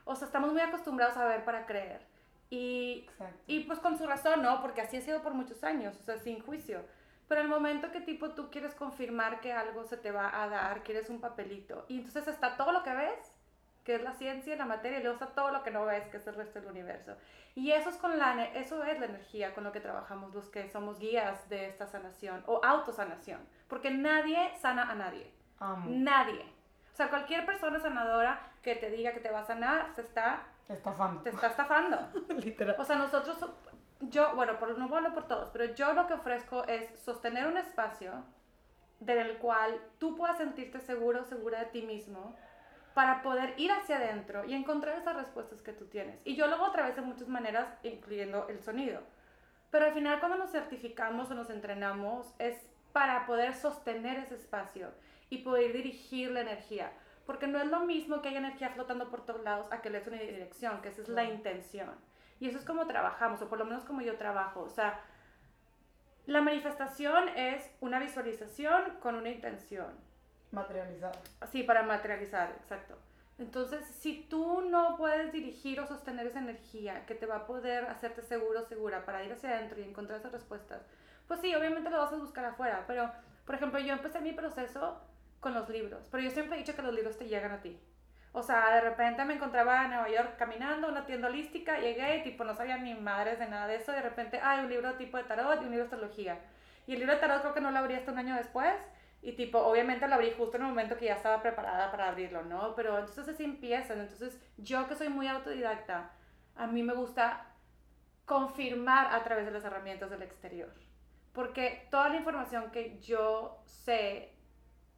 O sea, estamos muy acostumbrados a ver para creer. Y, y pues con su razón, ¿no? Porque así ha sido por muchos años, o sea, sin juicio. Pero el momento que tipo tú quieres confirmar que algo se te va a dar, quieres un papelito, y entonces está todo lo que ves, que es la ciencia y la materia, y luego está todo lo que no ves, que es el resto del universo. Y eso es, con la, eso es la energía con lo que trabajamos los que somos guías de esta sanación o autosanación, porque nadie sana a nadie. Nadie. O sea, cualquier persona sanadora que te diga que te va a sanar, se está Estafando. Te está estafando. Literal. O sea, nosotros, yo, bueno, por, no hablo por todos, pero yo lo que ofrezco es sostener un espacio del cual tú puedas sentirte seguro, segura de ti mismo, para poder ir hacia adentro y encontrar esas respuestas que tú tienes. Y yo lo hago a través de muchas maneras, incluyendo el sonido. Pero al final cuando nos certificamos o nos entrenamos es para poder sostener ese espacio y poder dirigir la energía. Porque no es lo mismo que haya energía flotando por todos lados a que le des una dirección, que esa es la intención. Y eso es como trabajamos, o por lo menos como yo trabajo. O sea, la manifestación es una visualización con una intención. Materializar. Sí, para materializar, exacto. Entonces, si tú no puedes dirigir o sostener esa energía que te va a poder hacerte seguro, segura para ir hacia adentro y encontrar esas respuestas, pues sí, obviamente lo vas a buscar afuera. Pero, por ejemplo, yo empecé mi proceso con los libros, pero yo siempre he dicho que los libros te llegan a ti. O sea, de repente me encontraba en Nueva York caminando, una tienda holística, llegué y tipo no sabía ni madres de nada de eso, de repente hay un libro tipo de tarot y un libro de astrología. Y el libro de tarot creo que no lo abrí hasta un año después, y tipo, obviamente lo abrí justo en el momento que ya estaba preparada para abrirlo, ¿no? Pero entonces así empiezan. Entonces yo que soy muy autodidacta, a mí me gusta confirmar a través de las herramientas del exterior. Porque toda la información que yo sé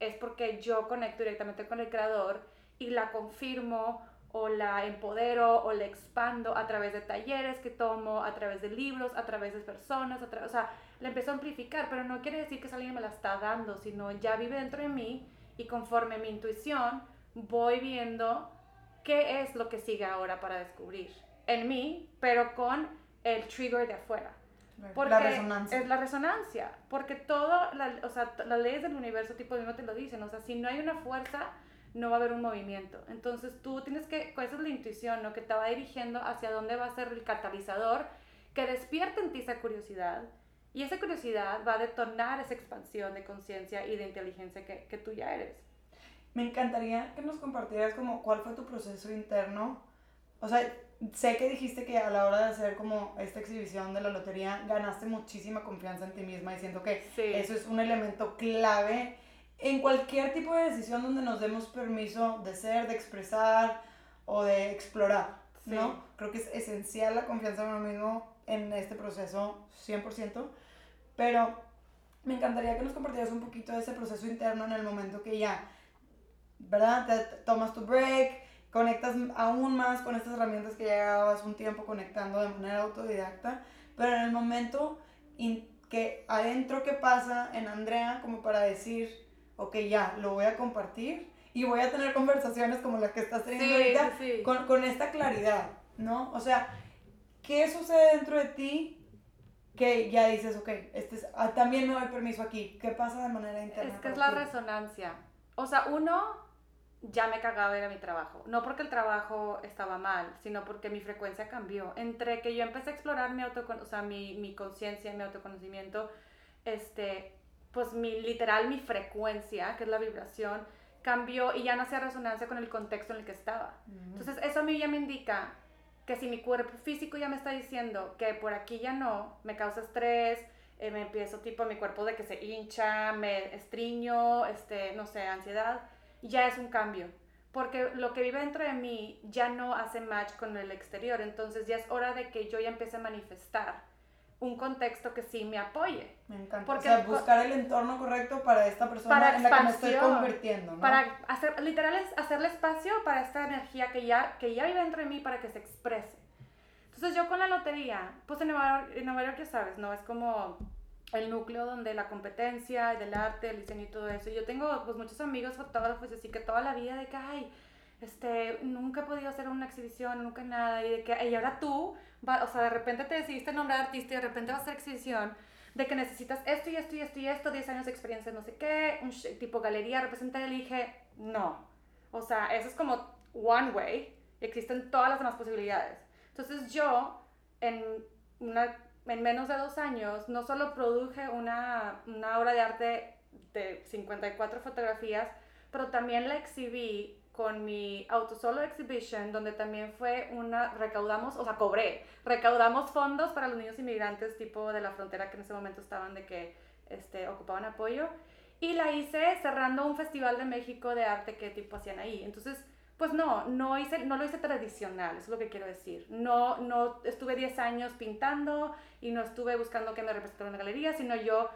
es porque yo conecto directamente con el creador y la confirmo o la empodero o la expando a través de talleres que tomo, a través de libros, a través de personas, a o sea, la empiezo a amplificar, pero no quiere decir que alguien me la está dando, sino ya vive dentro de mí y conforme mi intuición voy viendo qué es lo que sigue ahora para descubrir en mí, pero con el trigger de afuera. Porque la resonancia. Es la resonancia. Porque todo, o sea, las leyes del universo, tipo, mismo te lo dicen. O sea, si no hay una fuerza, no va a haber un movimiento. Entonces tú tienes que, esa es la intuición, ¿no? Que te va dirigiendo hacia dónde va a ser el catalizador que despierte en ti esa curiosidad. Y esa curiosidad va a detonar esa expansión de conciencia y de inteligencia que, que tú ya eres. Me encantaría que nos compartieras como cuál fue tu proceso interno. O sea, sé que dijiste que a la hora de hacer como esta exhibición de la lotería ganaste muchísima confianza en ti misma diciendo que eso es un elemento clave en cualquier tipo de decisión donde nos demos permiso de ser, de expresar o de explorar, ¿no? Creo que es esencial la confianza en uno mismo en este proceso 100%, pero me encantaría que nos compartieras un poquito de ese proceso interno en el momento que ya, ¿verdad? Te tomas tu break, conectas aún más con estas herramientas que ya llevabas un tiempo conectando de manera autodidacta, pero en el momento que adentro qué pasa en Andrea como para decir, ok, ya, lo voy a compartir y voy a tener conversaciones como las que estás teniendo ahorita Con, con, esta claridad, ¿no? O sea, ¿qué sucede dentro de ti que ya dices, ok, este es, ah, también me doy permiso aquí? ¿Qué pasa de manera interna? Es que es la resonancia. O sea, uno ya me cagaba ir a mi trabajo. No porque el trabajo estaba mal, sino porque mi frecuencia cambió. Entre que yo empecé a explorar mi, o sea, mi, mi conciencia, mi autoconocimiento, este, pues mi, literal mi frecuencia, que es la vibración, cambió y ya no hacía resonancia con el contexto en el que estaba. Entonces eso a mí ya me indica que si mi cuerpo físico ya me está diciendo que por aquí ya no, me causa estrés, eh, me empiezo tipo mi cuerpo de que se hincha, me estriño, este, no sé, ansiedad, ya es un cambio. Porque lo que vive dentro de mí ya no hace match con el exterior. Entonces ya es hora de que yo ya empiece a manifestar un contexto que sí me apoye. Me encanta. Porque o sea, buscar el entorno correcto para esta persona en la que me estoy convirtiendo, ¿no? Para hacer, literal, es hacerle espacio para esta energía que ya, que ya vive dentro de mí para que se exprese. Entonces yo con la lotería, pues en Nueva York, en Nueva York ya sabes, ¿no? Es como el núcleo donde la competencia, del arte, el diseño y todo eso. Yo tengo pues muchos amigos fotógrafos, así que toda la vida de que, ay, este, nunca he podido hacer una exhibición, nunca nada, y de que, y ahora tú, va, o sea, de repente te decidiste nombrar artista y de repente vas a hacer exhibición, de que necesitas esto y esto y esto y esto, 10 años de experiencia, no sé qué, un tipo galería, representar, y dije, no, o sea, eso es como one way, existen todas las demás posibilidades. Entonces yo, en, una, en menos de dos años, no solo produje una, una obra de arte de 54 fotografías, pero también la exhibí con mi auto solo exhibition, donde también fue una, recaudamos, o sea, cobré, recaudamos fondos para los niños inmigrantes tipo de la frontera que en ese momento estaban de que este, ocupaban apoyo. Y la hice cerrando un festival de México de arte que tipo hacían ahí. Entonces, pues no, no, hice, no lo hice tradicional, eso es lo que quiero decir. No, no estuve 10 años pintando y no estuve buscando que me representara una galería, sino yo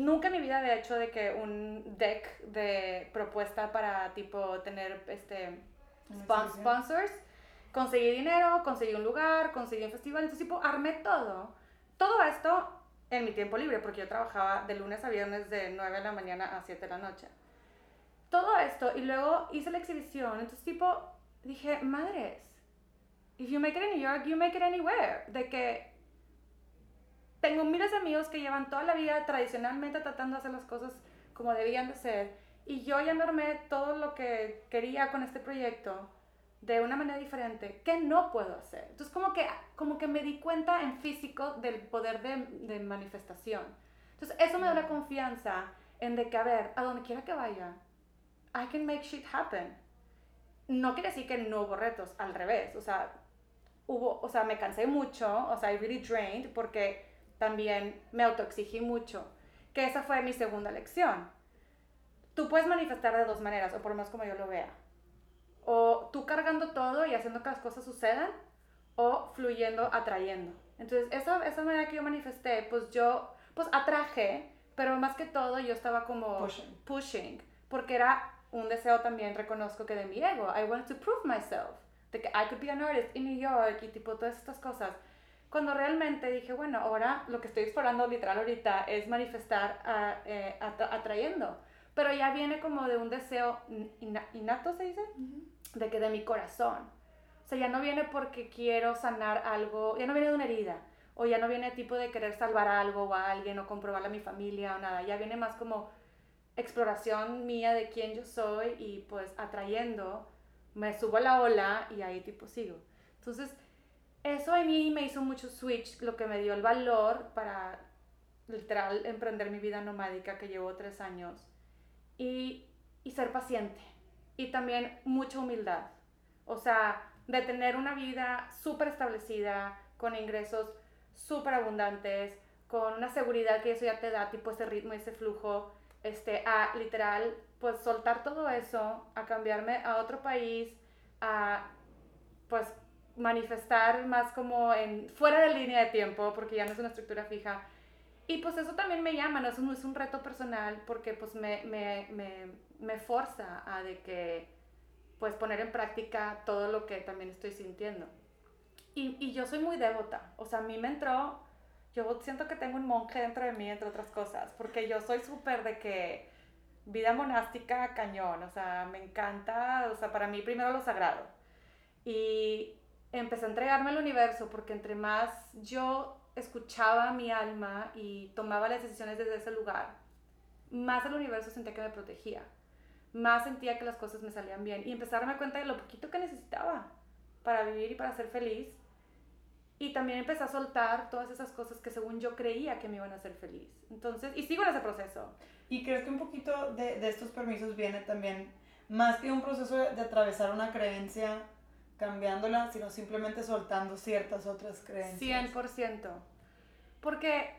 nunca en mi vida había hecho de que un deck de propuesta para tipo tener este sponsors. Conseguí dinero, conseguí un lugar, conseguí un festival, entonces tipo armé todo. Todo esto en mi tiempo libre, porque yo trabajaba de lunes a viernes de 9 de la mañana a 7 de la noche todo esto y luego hice la exhibición. Entonces, tipo, dije, madres, if you make it in New York, you make it anywhere. De que tengo miles de amigos que llevan toda la vida tradicionalmente tratando de hacer las cosas como debían de ser. Y yo ya me armé todo lo que quería con este proyecto de una manera diferente. ¿Qué no puedo hacer? Entonces, como que, como que me di cuenta en físico del poder de, de manifestación. Entonces, eso me da la confianza en de que, a ver, a donde quiera que vaya, I can make shit happen. No quiere decir que no hubo retos, al revés, o sea, hubo, o sea, me cansé mucho, o sea, I really drained porque también me autoexigí mucho, que esa fue mi segunda lección. Tú puedes manifestar de dos maneras, o por lo menos como yo lo vea. O tú cargando todo y haciendo que las cosas sucedan, o fluyendo, atrayendo. Entonces, esa, esa manera que yo manifesté, pues yo, pues atraje, pero más que todo yo estaba como pushing, pushing porque era un deseo también reconozco que de mi ego. I wanted to prove myself. De que I could be an artist in New York y tipo todas estas cosas. Cuando realmente dije, bueno, ahora lo que estoy explorando literal ahorita es manifestar eh, atrayendo. Pero ya viene como de un deseo innato, se dice, de que de mi corazón. O sea, ya no viene porque quiero sanar algo, ya no viene de una herida. O ya no viene tipo de querer salvar algo o a alguien o comprobarle a mi familia o nada. Ya viene más como exploración mía de quién yo soy y pues atrayendo, me subo a la ola y ahí tipo sigo. Entonces, eso a mí me hizo mucho switch, lo que me dio el valor para literal emprender mi vida nomádica que llevo tres años y, y ser paciente y también mucha humildad. O sea, de tener una vida súper establecida, con ingresos súper abundantes, con una seguridad que eso ya te da, tipo ese ritmo, ese flujo, este, a literal, pues soltar todo eso, a cambiarme a otro país, a pues manifestar más como en fuera de línea de tiempo, porque ya no es una estructura fija. Y pues eso también me llama, no es un, es un reto personal, porque pues me, me, me, me forza a de que pues poner en práctica todo lo que también estoy sintiendo. Y, y yo soy muy devota, o sea, a mí me entró yo siento que tengo un monje dentro de mí, entre otras cosas, porque yo soy súper de que vida monástica cañón, o sea, me encanta, o sea, para mí primero lo sagrado. Y empecé a entregarme al universo porque entre más yo escuchaba mi alma y tomaba las decisiones desde ese lugar, más el universo sentía que me protegía, más sentía que las cosas me salían bien y empecé a darme cuenta de lo poquito que necesitaba para vivir y para ser feliz y también empecé a soltar todas esas cosas que según yo creía que me iban a hacer feliz. Entonces, y sigo en ese proceso. ¿Y crees que un poquito de, de estos permisos viene también, más que un proceso de, atravesar una creencia, cambiándola, sino simplemente soltando ciertas otras creencias? 100%. Porque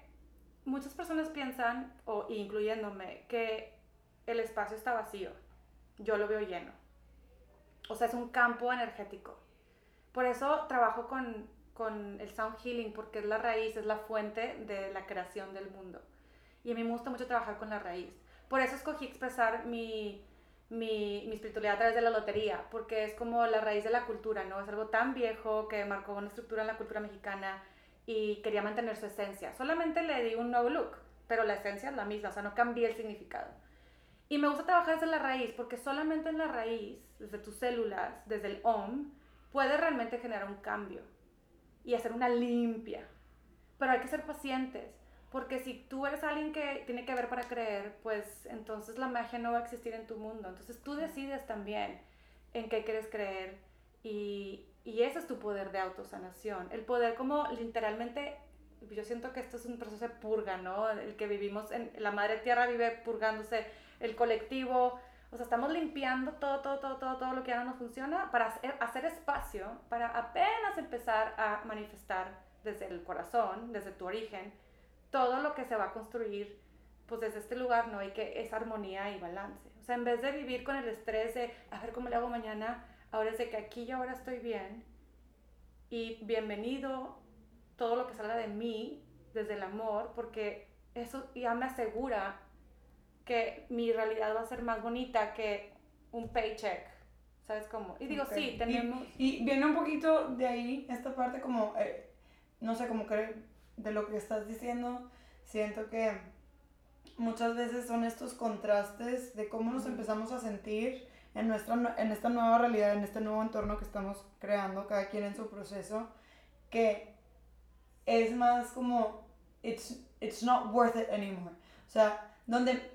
muchas personas piensan, o incluyéndome, que el espacio está vacío. Yo lo veo lleno. O sea, es un campo energético. Por eso trabajo con con el sound healing porque es la raíz, es la fuente de la creación del mundo. Y a mí me gusta mucho trabajar con la raíz. Por eso escogí expresar mi, mi, espiritualidad a través de la lotería, porque es como la raíz de la cultura, ¿no? Es algo tan viejo que marcó una estructura en la cultura mexicana y quería mantener su esencia. Solamente le di un nuevo look, pero la esencia es la misma, o sea, no cambié el significado. Y me gusta trabajar desde la raíz, porque solamente en la raíz, desde tus células, desde el OM, puedes realmente generar un cambio y hacer una limpia. Pero hay que ser pacientes, porque si tú eres alguien que tiene que ver para creer, pues entonces la magia no va a existir en tu mundo. Entonces tú decides también en qué quieres creer y, y ese es tu poder de autosanación. El poder como literalmente, yo siento que esto es un proceso de purga, ¿no? El que vivimos en la madre tierra vive purgándose el colectivo, o sea, estamos limpiando todo, todo, todo, todo, todo lo que ya no funciona para hacer, hacer espacio, para apenas empezar a manifestar desde el corazón, desde tu origen, todo lo que se va a construir pues desde este lugar, ¿no? Y que es armonía y balance. O sea, en vez de vivir con el estrés de, a ver cómo le hago mañana, ahora es de que aquí y ahora estoy bien y bienvenido todo lo que salga de mí desde el amor, porque eso ya me asegura que mi realidad va a ser más bonita que un paycheck. ¿Sabes cómo? Y digo, sí, tenemos... Y, viene un poquito de ahí, esta parte como, eh, no sé, como que de lo que estás diciendo, siento que muchas veces son estos contrastes de cómo nos empezamos a sentir en, nuestra, en esta nueva realidad, en este nuevo entorno que estamos creando, cada quien en su proceso, que es más como, it's, it's not worth it anymore. O sea, donde,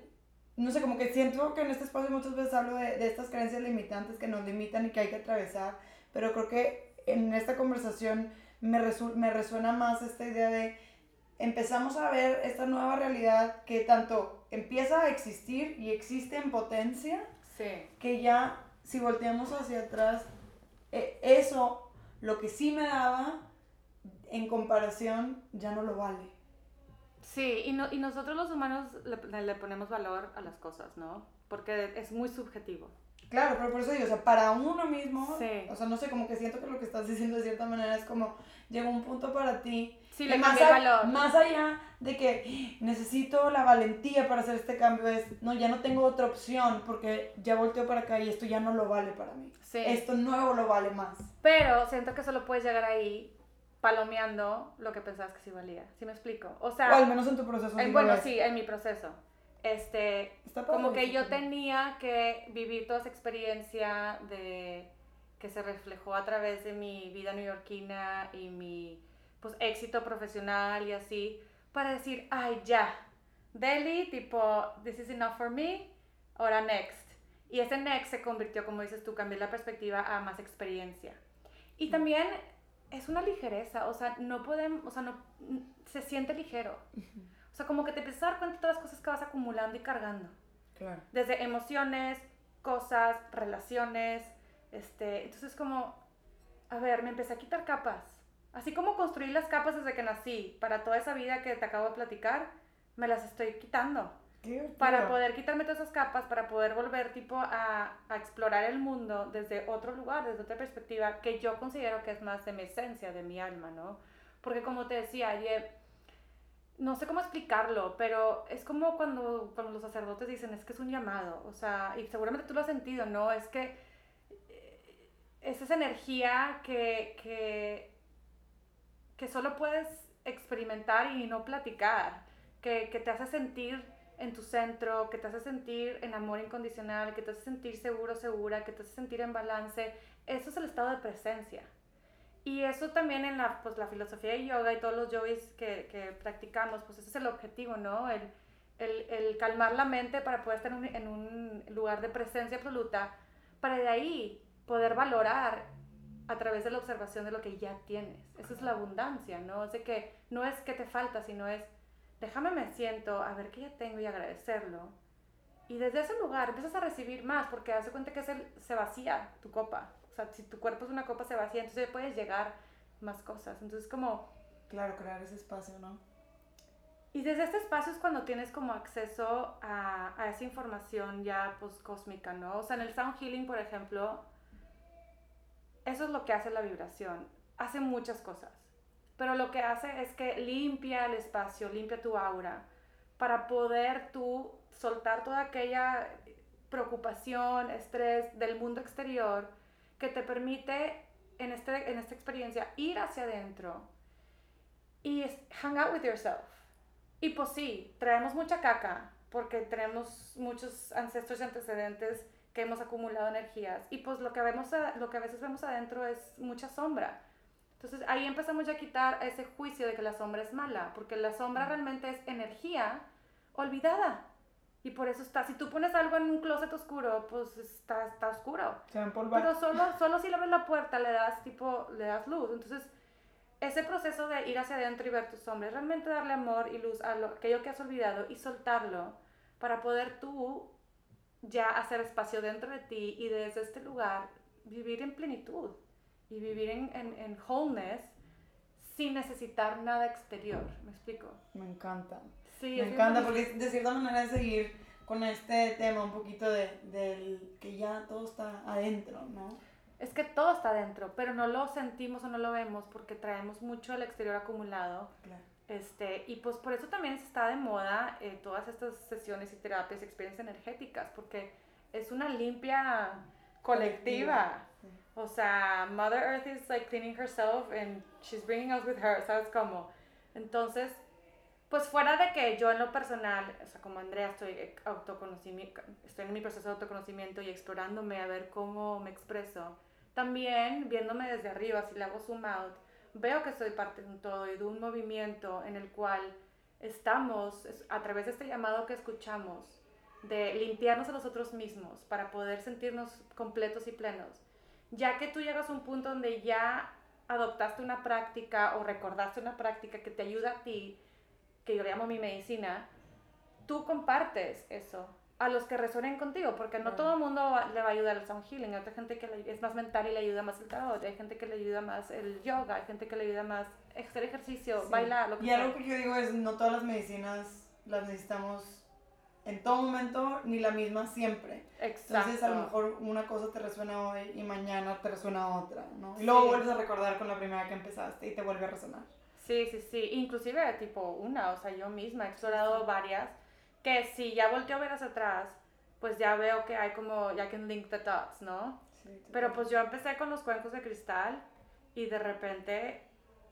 no sé, como que siento que en este espacio muchas veces hablo de, de estas creencias limitantes que nos limitan y que hay que atravesar, pero creo que en esta conversación me, me resuena más esta idea de empezamos a ver esta nueva realidad que tanto empieza a existir y existe en potencia, que ya si volteamos hacia atrás, e, eso, lo que sí me daba, en comparación, ya no lo vale. Sí, y, no, y nosotros los humanos le, le, ponemos valor a las cosas, ¿no? Porque es muy subjetivo. Claro, pero por eso digo, o sea, para uno mismo, o sea, no sé, como que siento que lo que estás diciendo de cierta manera es como, llegó un punto para ti Sí, le más, valor. más allá de que necesito la valentía para hacer este cambio, es, no, ya no tengo otra opción porque ya volteo para acá y esto ya no lo vale para mí. Sí. Esto nuevo lo vale más. Pero siento que solo puedes llegar ahí palomeando lo que pensabas que sí valía. ¿Sí me explico? O sea... O al menos en tu proceso. bueno, sí, en mi proceso. Este, como que yo tenía que vivir toda esa experiencia de que se reflejó a través de mi vida neoyorquina y mi pues éxito profesional y así, para decir, ay, ya, Delhi, tipo, this is enough for me, ahora next. Y ese next se convirtió, como dices tú, cambié la perspectiva a más experiencia. Y también es una ligereza, o sea, no podemos, o sea, no, se siente ligero. O sea, como que te empiezas a dar cuenta de todas las cosas que vas acumulando y cargando. Claro. Desde emociones, cosas, relaciones, este, entonces como, a ver, me empecé a quitar capas Así como construí las capas desde que nací para toda esa vida que te acabo de platicar, me las estoy quitando. Para poder quitarme todas esas capas, para poder volver tipo a, a, explorar el mundo desde otro lugar, desde otra perspectiva, que yo considero que es más de mi esencia, de mi alma, ¿no? Porque como te decía ayer, no sé cómo explicarlo, pero es como cuando, cuando los sacerdotes dicen, es que es un llamado, o sea, y seguramente tú lo has sentido, ¿no? Es que eh, es esa energía que, que que solo puedes experimentar y no platicar, que, que, te hace sentir en tu centro, que te hace sentir en amor incondicional, que te hace sentir seguro, segura, que te hace sentir en balance. Eso es el estado de presencia. Y eso también en la, pues, la filosofía de yoga y todos los yogis que, que practicamos, pues ese es el objetivo, ¿no? El, el, el calmar la mente para poder estar en un, lugar de presencia absoluta, para de ahí poder valorar a través de la observación de lo que ya tienes. Esa es la abundancia, ¿no? Es de que no es que te falta, sino es, déjame me siento, a ver qué ya tengo y agradecerlo. Y desde ese lugar empiezas a recibir más, porque hace cuenta que es el, se vacía tu copa. O sea, si tu cuerpo es una copa, se vacía, entonces puedes llegar más cosas. Entonces, como... Claro, crear ese espacio, ¿no? Y desde este espacio es cuando tienes como acceso a, a esa información ya pues cósmica, ¿no? O sea, en el sound healing, por ejemplo, eso es lo que hace la vibración. Hace muchas cosas. Pero lo que hace es que limpia el espacio, limpia tu aura, para poder tú soltar toda aquella preocupación, estrés del mundo exterior que te permite en, este, en esta experiencia ir hacia adentro y hang out with yourself. Y pues sí, traemos mucha caca, porque tenemos muchos ancestros y antecedentes que hemos acumulado energías. Y pues lo que, vemos lo que a veces vemos adentro es mucha sombra. Entonces ahí empezamos ya a quitar ese juicio de que la sombra es mala, porque la sombra realmente es energía olvidada. Y por eso está, si tú pones algo en un closet oscuro, pues está, está oscuro. Se Pero solo, solo si le abres la puerta le das tipo, le das luz. Entonces, ese proceso de ir hacia adentro y ver tus sombras, realmente darle amor y luz a lo, aquello que has olvidado y soltarlo para poder tú ya hacer espacio dentro de ti y desde este lugar vivir en plenitud y vivir en, en, en wholeness sin necesitar nada exterior. ¿Me explico? Me encanta. Sí, me encanta porque de cierta manera es seguir con este tema un poquito de, del que ya todo está adentro, ¿no? es que todo está dentro, pero no lo sentimos o no lo vemos porque traemos mucho al exterior acumulado. Este, y pues por eso también está de moda eh, todas estas sesiones y terapias y experiencias energéticas, porque es una limpia colectiva. O sea, Mother Earth is like cleaning herself and she's bringing us with her, ¿sabes cómo? Entonces, pues fuera de que yo en lo personal, o sea, como Andrea, estoy, autoconocimiento, estoy en mi proceso de autoconocimiento y explorándome a ver cómo me expreso, también, viéndome desde arriba, si le hago zoom out, veo que soy parte de un todo y de un movimiento en el cual estamos, a través de este llamado que escuchamos, de limpiarnos a nosotros mismos para poder sentirnos completos y plenos. Ya que tú llegas a un punto donde ya adoptaste una práctica o recordaste una práctica que te ayuda a ti, que yo llamo mi medicina, tú compartes eso a los que resuenen contigo, porque no todo el mundo le va a ayudar el sound healing, hay gente que es más mental y le ayuda más el tarot, hay gente que le ayuda más el yoga, hay gente que le ayuda más hacer ejercicio, bailar, lo que Y algo que yo digo es, no todas las medicinas las necesitamos en todo momento, ni la misma siempre. Exacto. Entonces a lo mejor una cosa te resuena hoy y mañana te resuena otra, ¿no? Y luego vuelves a recordar con la primera que empezaste y te vuelve a resonar. Sí, sí, sí, inclusive tipo una, o sea, yo misma he explorado varias que si ya volteo a ver hacia atrás, pues ya veo que hay como, ya que link the dots, ¿no? Pero pues yo empecé con los cuencos de cristal y de repente,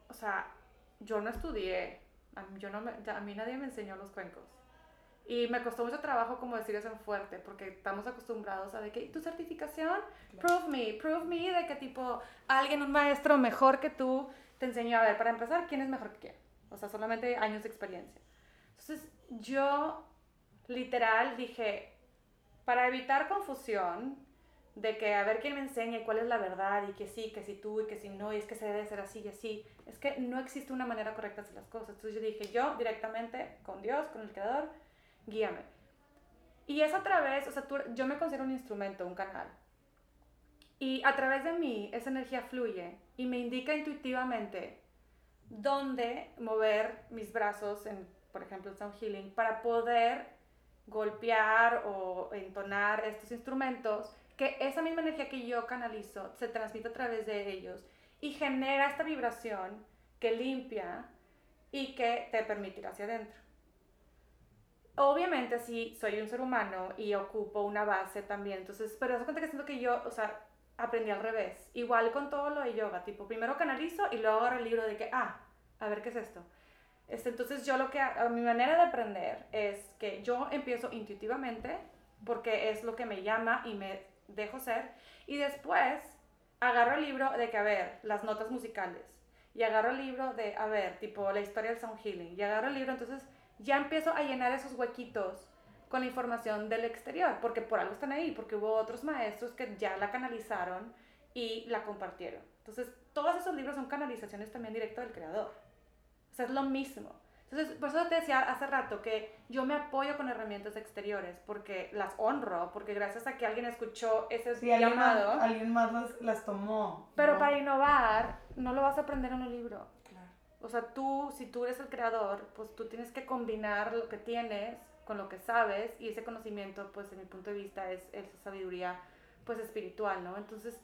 o sea, yo no estudié, a mí, yo no me, a mí nadie me enseñó los cuencos. Y me costó mucho trabajo como decir eso en fuerte, porque estamos acostumbrados a de que, ¿tu certificación? Prove me, prove me de que tipo alguien, un maestro mejor que tú, te enseñó a ver, para empezar, ¿quién es mejor que quién? O sea, solamente años de experiencia. Entonces, yo literal dije, para evitar confusión de que a ver quién me enseña cuál es la verdad y que sí, que si tú y que si no, y es que se debe ser así y así, es que no existe una manera correcta de hacer las cosas. Entonces yo dije, yo directamente con Dios, con el Creador, guíame. Y es a través, o sea, yo me considero un instrumento, un canal. Y a través de mí esa energía fluye y me indica intuitivamente dónde mover mis brazos en, por ejemplo, el Sound Healing, para poder golpear o entonar estos instrumentos, que esa misma energía que yo canalizo se transmite a través de ellos y genera esta vibración que limpia y que te permite ir hacia adentro. Obviamente si soy un ser humano y ocupo una base también, entonces, pero das cuenta que siento que yo, o sea, aprendí al revés. Igual con todo lo de yoga, tipo, primero canalizo y luego agarro el libro de que, ah, a ver qué es esto. Este, entonces yo lo que, a, mi manera de aprender es que yo empiezo intuitivamente porque es lo que me llama y me dejo ser y después agarro el libro de que, a ver, las notas musicales y agarro el libro de, a ver, tipo la historia del sound healing y agarro el libro, entonces ya empiezo a llenar esos huequitos con la información del exterior, porque por algo están ahí, porque hubo otros maestros que ya la canalizaron y la compartieron. Entonces, todos esos libros son canalizaciones también directo del creador es lo mismo. Entonces, por eso te decía hace rato que yo me apoyo con herramientas exteriores porque las honro, porque gracias a que alguien escuchó ese llamado. Alguien más, las, las, tomó. Pero para innovar, no lo vas a aprender en un libro. O sea, tú, si tú eres el creador, pues tú tienes que combinar lo que tienes con lo que sabes y ese conocimiento, pues, en mi punto de vista, es esa sabiduría, pues, espiritual, ¿no? Entonces,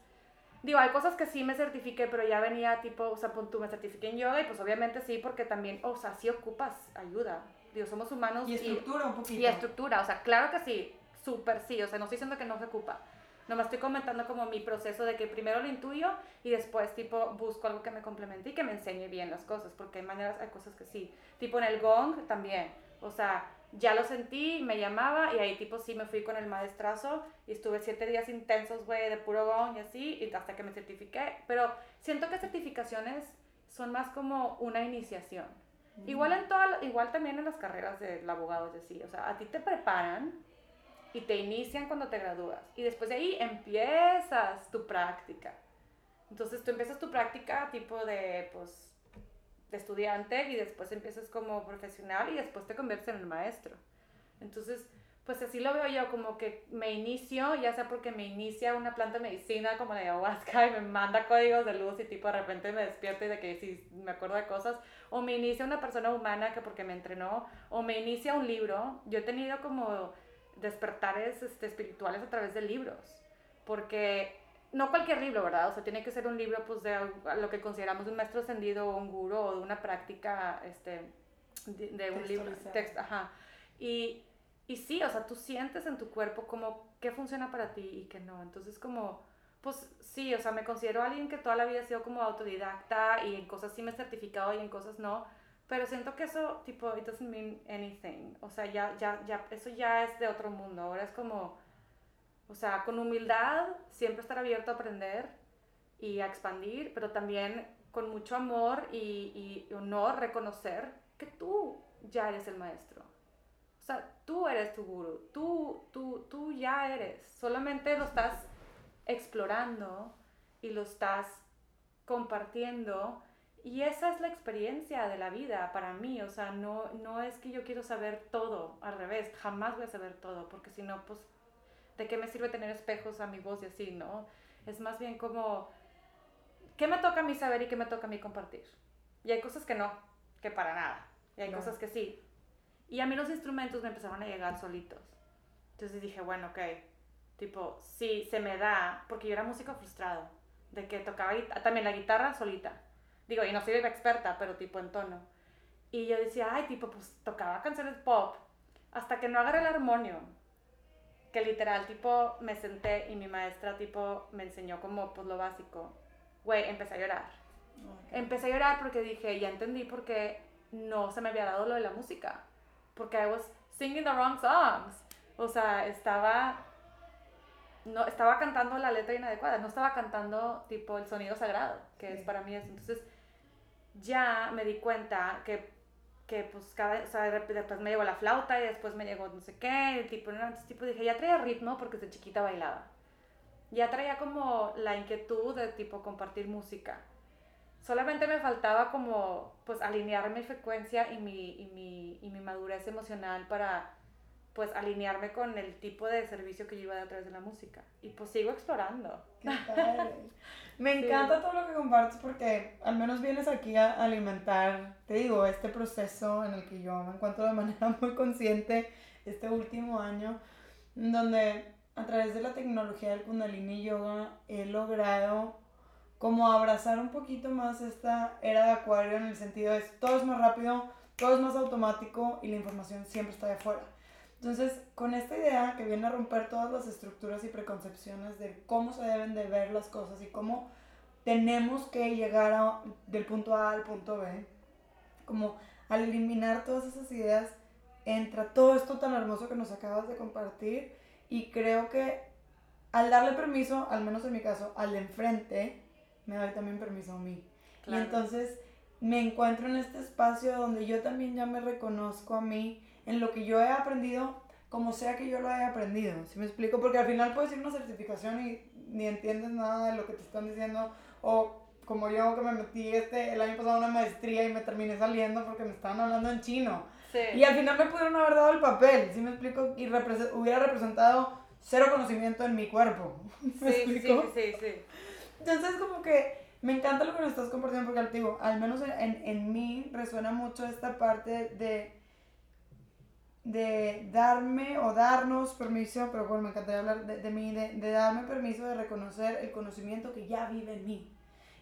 Digo, hay cosas que sí me certifiqué, pero ya venía tipo, o sea, tú me certifiqué en yoga y pues obviamente sí, porque también, o sea, sí ocupas ayuda. Digo, somos humanos. Y estructura un poquito. Y estructura, o sea, claro que sí, súper sí, o sea, no estoy diciendo que no se ocupa. Nomás estoy comentando como mi proceso de que primero lo intuyo y después tipo busco algo que me complemente y que me enseñe bien las cosas, porque hay maneras, hay cosas que sí. Tipo en el gong también. O sea, ya lo sentí, me llamaba y ahí tipo sí me fui con el maestrazo y estuve siete días intensos, güey, de puro gong y así, y hasta que me certifiqué. Pero siento que certificaciones son más como una iniciación. Igual, en toda, igual también en las carreras del abogado, es decir, o sea, a ti te preparan y te inician cuando te gradúas. Y después de ahí empiezas tu práctica. Entonces tú empiezas tu práctica tipo de, pues, estudiante y después empiezas como profesional y después te conviertes en el maestro. Entonces, pues así lo veo yo, como que me inicio, ya sea porque me inicia una planta de medicina como la ayahuasca y me manda códigos de luz y tipo de repente me despierto y de que sí me acuerdo de cosas, o me inicia una persona humana que porque me entrenó, o me inicia un libro. Yo he tenido como despertares este, espirituales a través de libros, porque no cualquier libro, ¿verdad? O sea, tiene que ser un libro pues de lo que consideramos un maestro ascendido o un guru o de una práctica este, de, un libro, texto, ajá. Y y sí, o sea, tú sientes en tu cuerpo como qué funciona para ti y qué no. Entonces, como, pues sí, o sea, me considero alguien que toda la vida ha sido como autodidacta y en cosas sí me he certificado y en cosas no. Pero siento que eso, tipo, it doesn't mean anything. O sea, ya, ya, ya, eso ya es de otro mundo. Ahora es como, o sea, con humildad, siempre estar abierto a aprender y a expandir, pero también con mucho amor y, y honor reconocer que tú ya eres el maestro. O sea, tú eres tu guru, tú, tú, tú ya eres. Solamente lo estás explorando y lo estás compartiendo. Y esa es la experiencia de la vida para mí. O sea, no, no es que yo quiero saber todo, al revés, jamás voy a saber todo, porque si no, pues, ¿de qué me sirve tener espejos a mi voz y así, no? Es más bien como, ¿qué me toca a mí saber y qué me toca a mí compartir? Y hay cosas que no, que para nada. Y hay cosas que sí. Y a mí los instrumentos me empezaron a llegar solitos. Entonces dije, bueno, ok, tipo, sí, se me da, porque yo era músico frustrado, de que tocaba también la guitarra solita. Digo, y no soy experta, pero tipo en tono. Y yo decía, ay, tipo, pues tocaba canciones pop, hasta que no agarré el armonio. Que literal, tipo, me senté y mi maestra, tipo, me enseñó como, pues, lo básico. Güey, empecé a llorar. Empecé a llorar porque dije, ya entendí por qué no se me había dado lo de la música porque I was singing the wrong songs. O sea, estaba no estaba cantando la letra inadecuada, no estaba cantando tipo el sonido sagrado, que es para mí eso. Entonces, ya me di cuenta que, que pues cada, o sea, después me llegó la flauta y después me llegó no sé qué, tipo, entonces, tipo dije, ya traía ritmo porque desde chiquita bailaba. Ya traía como la inquietud de tipo compartir música solamente me faltaba como pues alinear mi frecuencia y mi, y mi, y mi madurez emocional para pues alinearme con el tipo de servicio que yo iba a través de la música. Y pues sigo explorando. Me encanta todo lo que compartes porque al menos vienes aquí a alimentar, te digo, este proceso en el que yo me encuentro de manera muy consciente este último año, donde a través de la tecnología del Kundalini Yoga he logrado como abrazar un poquito más esta era de acuario en el sentido de todo es más rápido, todo es más automático y la información siempre está de afuera. Entonces, con esta idea que viene a romper todas las estructuras y preconcepciones de cómo se deben de ver las cosas y cómo tenemos que llegar del punto A al punto B, como al eliminar todas esas ideas, entra todo esto tan hermoso que nos acabas de compartir y creo que al darle permiso, al menos en mi caso, al de enfrente, me doy también permiso a mí. Y entonces me encuentro en este espacio donde yo también ya me reconozco a mí en lo que yo he aprendido, como sea que yo lo haya aprendido. ¿Sí me explico? Porque al final puedes ir a una certificación y ni entiendes nada de lo que te están diciendo o como yo que me metí este, el año pasado una maestría y me terminé saliendo porque me estaban hablando en chino. Sí. Y al final me pudieron haber dado el papel, ¿sí me explico? Y hubiera representado cero conocimiento en mi cuerpo. ¿Me sí, explico? sí, sí, sí. Entonces, como que me encanta lo que nos estás compartiendo porque, digo, al menos en, en mí resuena mucho esta parte de, de darme o darnos permiso, pero bueno, me encantaría hablar de, de mí, de, de darme permiso de reconocer el conocimiento que ya vive en mí.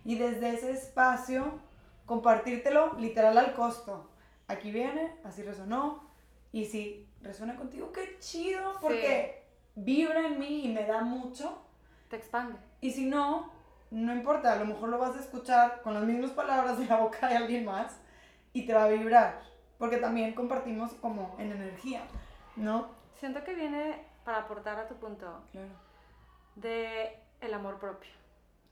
Y desde ese espacio, compartírtelo literal al costo. Aquí viene, así resonó. Y si resuena contigo, qué chido, porque vibra en mí y me da mucho te expande. Y si no, no importa, a lo mejor lo vas a escuchar con las mismas palabras de la boca de alguien más y te va a vibrar, porque también compartimos como en energía, ¿no? Siento que viene para aportar a tu punto Claro. de el amor propio.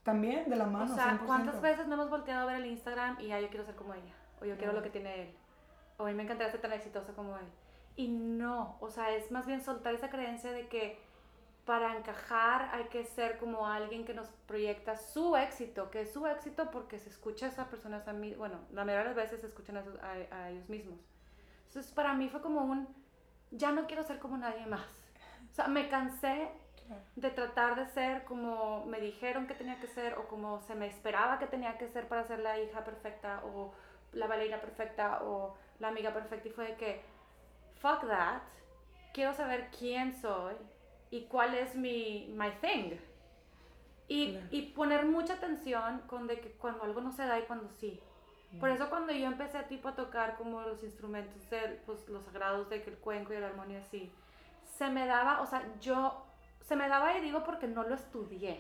También de la mano, o sea, 100%. ¿cuántas veces no hemos volteado a ver el Instagram y ya yo quiero ser como ella? O yo quiero lo que tiene él. O a mí me encantaría ser tan exitosa como él. Y no, o sea, es más bien soltar esa creencia de que para encajar hay que ser como alguien que nos proyecta su éxito, que es su éxito porque se escucha a esa persona, esa mi- bueno, la mayoría de las veces se escuchan a, a- a ellos mismos. Entonces, para mí fue como un, ya no quiero ser como nadie más. O sea, me cansé de tratar de ser como me dijeron que tenía que ser o como se me esperaba que tenía que ser para ser la hija perfecta o la bailarina perfecta o la amiga perfecta y fue de que fuck that quiero saber quién soy y cuál es mi my thing y, Claro. y poner mucha atención con de que cuando algo no se da y cuando sí por eso cuando yo empecé tipo a tocar como los instrumentos de pues, los sagrados de que el cuenco y la armonía así, se me daba, o sea, yo, se me daba y digo porque no lo estudié.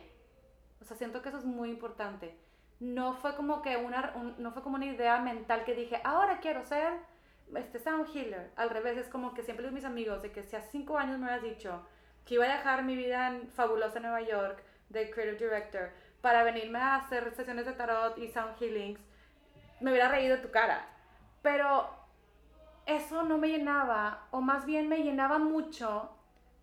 O sea, siento que eso es muy importante. No fue como que una, un- no fue como una idea mental que dije, ahora quiero ser este sound healer. Al revés, es como que siempre a mis amigos de que si hace cinco años me hubieras dicho que iba a dejar mi vida en fabulosa Nueva York de creative director para venirme a hacer sesiones de tarot y sound healings, me hubiera reído tu cara. Pero eso no me llenaba, o más bien me llenaba mucho,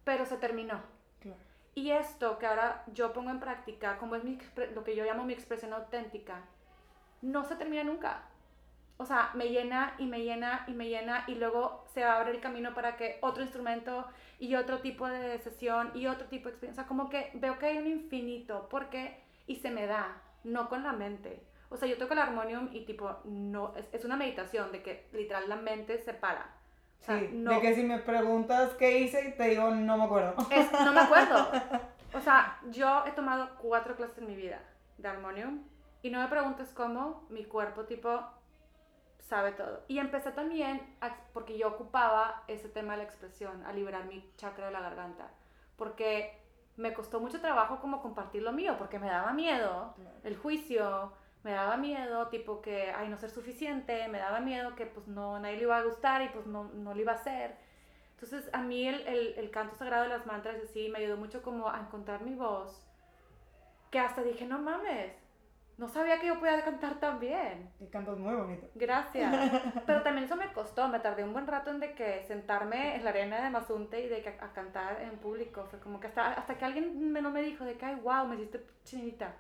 pero se terminó. Claro. Y esto que ahora yo pongo en práctica, como es mi, lo que yo llamo mi expresión auténtica, no se termina nunca. O sea, me llena y me llena y me llena y luego se abre el camino para que otro instrumento y otro tipo de sesión y otro tipo de experiencia. O sea, como que veo que hay un infinito porque y se me da, no con la mente. O sea, yo toco el armonium y tipo, no, es, es una meditación de que literal la mente se para. O sea, Sí, no, de que si me preguntas qué hice, te digo, no me acuerdo. es- no me acuerdo. O sea, yo he tomado cuatro clases en mi vida de armonium y no me preguntes cómo, mi cuerpo tipo sabe todo. Y empecé también, a- porque yo ocupaba ese tema de la expresión, a liberar mi chakra de la garganta, porque me costó mucho trabajo como compartir lo mío, porque me daba miedo el juicio, me daba miedo, tipo que, ay, no ser suficiente, me daba miedo que pues no, nadie le iba a gustar y pues no, no le iba a hacer. Entonces a mí el, el, el canto sagrado de las mantras así me ayudó mucho como a encontrar mi voz, que hasta dije, no mames, no sabía que yo podía cantar tan bien. Y cantas muy bonito. Gracias. Pero también eso me costó, me tardé un buen rato en de que sentarme en la arena de Mazunte y de que a, a cantar en público. Fue como que hasta, hasta que alguien me, no me dijo de que, ay, wow, me hiciste chinita.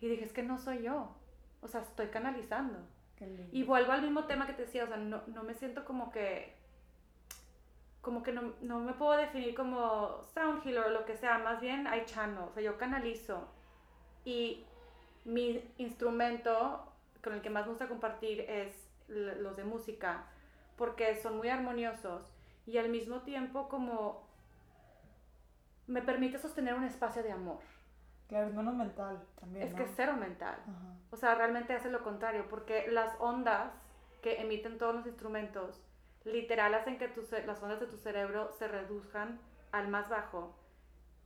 Y dije, es que no soy yo. O sea, estoy canalizando. Qué lindo. Y vuelvo al mismo tema que te decía, o sea, no, no me siento como que, como que no, no me puedo definir como sound healer o lo que sea, más bien hay channel, o sea, yo canalizo. Y mi instrumento con el que más me gusta compartir es los de música, porque son muy armoniosos y al mismo tiempo como me permite sostener un espacio de amor. Claro, es menos mental también. Es ¿no? que es cero mental. Ajá. O sea, realmente hace lo contrario, porque las ondas que emiten todos los instrumentos, literal hacen que tu las ondas de tu cerebro se reduzcan al más bajo,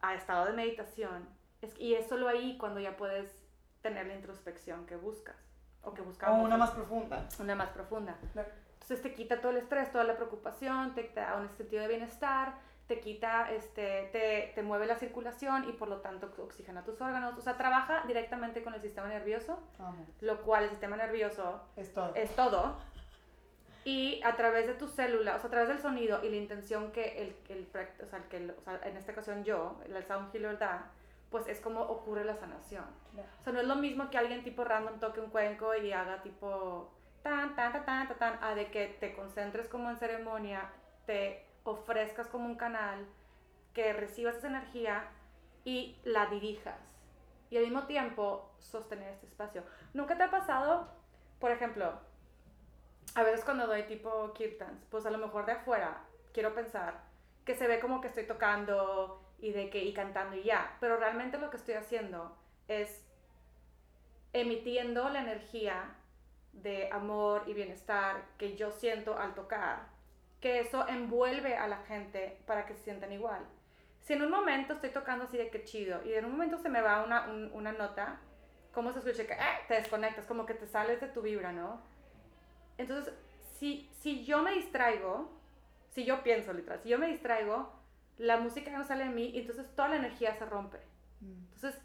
a estado de meditación. Es, y es solo ahí cuando ya puedes tener la introspección que buscas, o que O buscamos. una más profunda. una más profunda. Entonces te quita todo el estrés, toda la preocupación, te da un sentido de bienestar, te quita, este, te, te mueve la circulación y por lo tanto oxigena tus órganos. O sea, trabaja directamente con el sistema nervioso, lo cual el sistema nervioso Es todo. es todo. Y a través de tus células, o sea, a través del sonido y la intención que el, el, o sea, el que o sea, en esta ocasión yo, el sound healer da, pues es como ocurre la sanación. Claro. O sea, no es lo mismo que alguien tipo random toque un cuenco y haga tipo tan, tan, tan, tan, tan, tan, a de que te concentres como en ceremonia, te ofrezcas como un canal, que recibas esa energía y la dirijas. Y al mismo tiempo sostener este espacio. ¿Nunca te ha pasado, por ejemplo, a veces cuando doy tipo kirtans, pues a lo mejor de afuera quiero pensar que se ve como que estoy tocando y de que y cantando y ya, pero realmente lo que estoy haciendo es emitiendo la energía de amor y bienestar que yo siento al tocar, que eso envuelve a la gente para que se sientan igual. si en un momento estoy tocando así de que chido y en un momento se me va una, una nota, ¿cómo se escucha? Que eh, te desconectas, como que te sales de tu vibra, ¿no? Entonces, si, si yo me distraigo, si yo pienso literal, si yo me distraigo, la música no sale de mí y entonces toda la energía se rompe. Mm. Entonces,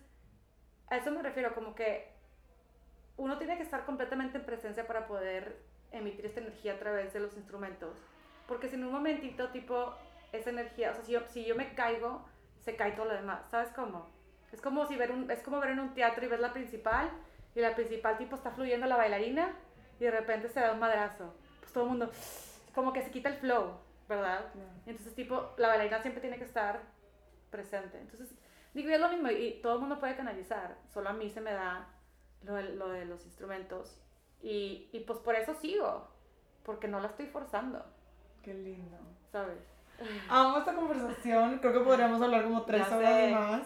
a eso me refiero, como que uno tiene que estar completamente en presencia para poder emitir esta energía a través de los instrumentos. Porque si en un momentito, tipo, esa energía, o sea, si yo, si yo me caigo, se cae todo lo demás, ¿sabes cómo? Es como, si ver un, es como ver en un teatro y ves la principal, y la principal, tipo, está fluyendo la bailarina, y de repente se da un madrazo. Pues todo el mundo, como que se quita el flow, ¿verdad? Entonces, tipo, la bailarina siempre tiene que estar presente. Entonces, digo, es lo mismo, y todo el mundo puede canalizar, solo a mí se me da lo de, lo de los instrumentos. Y, y pues por eso sigo, porque no la estoy forzando. Qué lindo. ¿Sabes? Amo esta conversación, creo que podríamos hablar como tres horas más.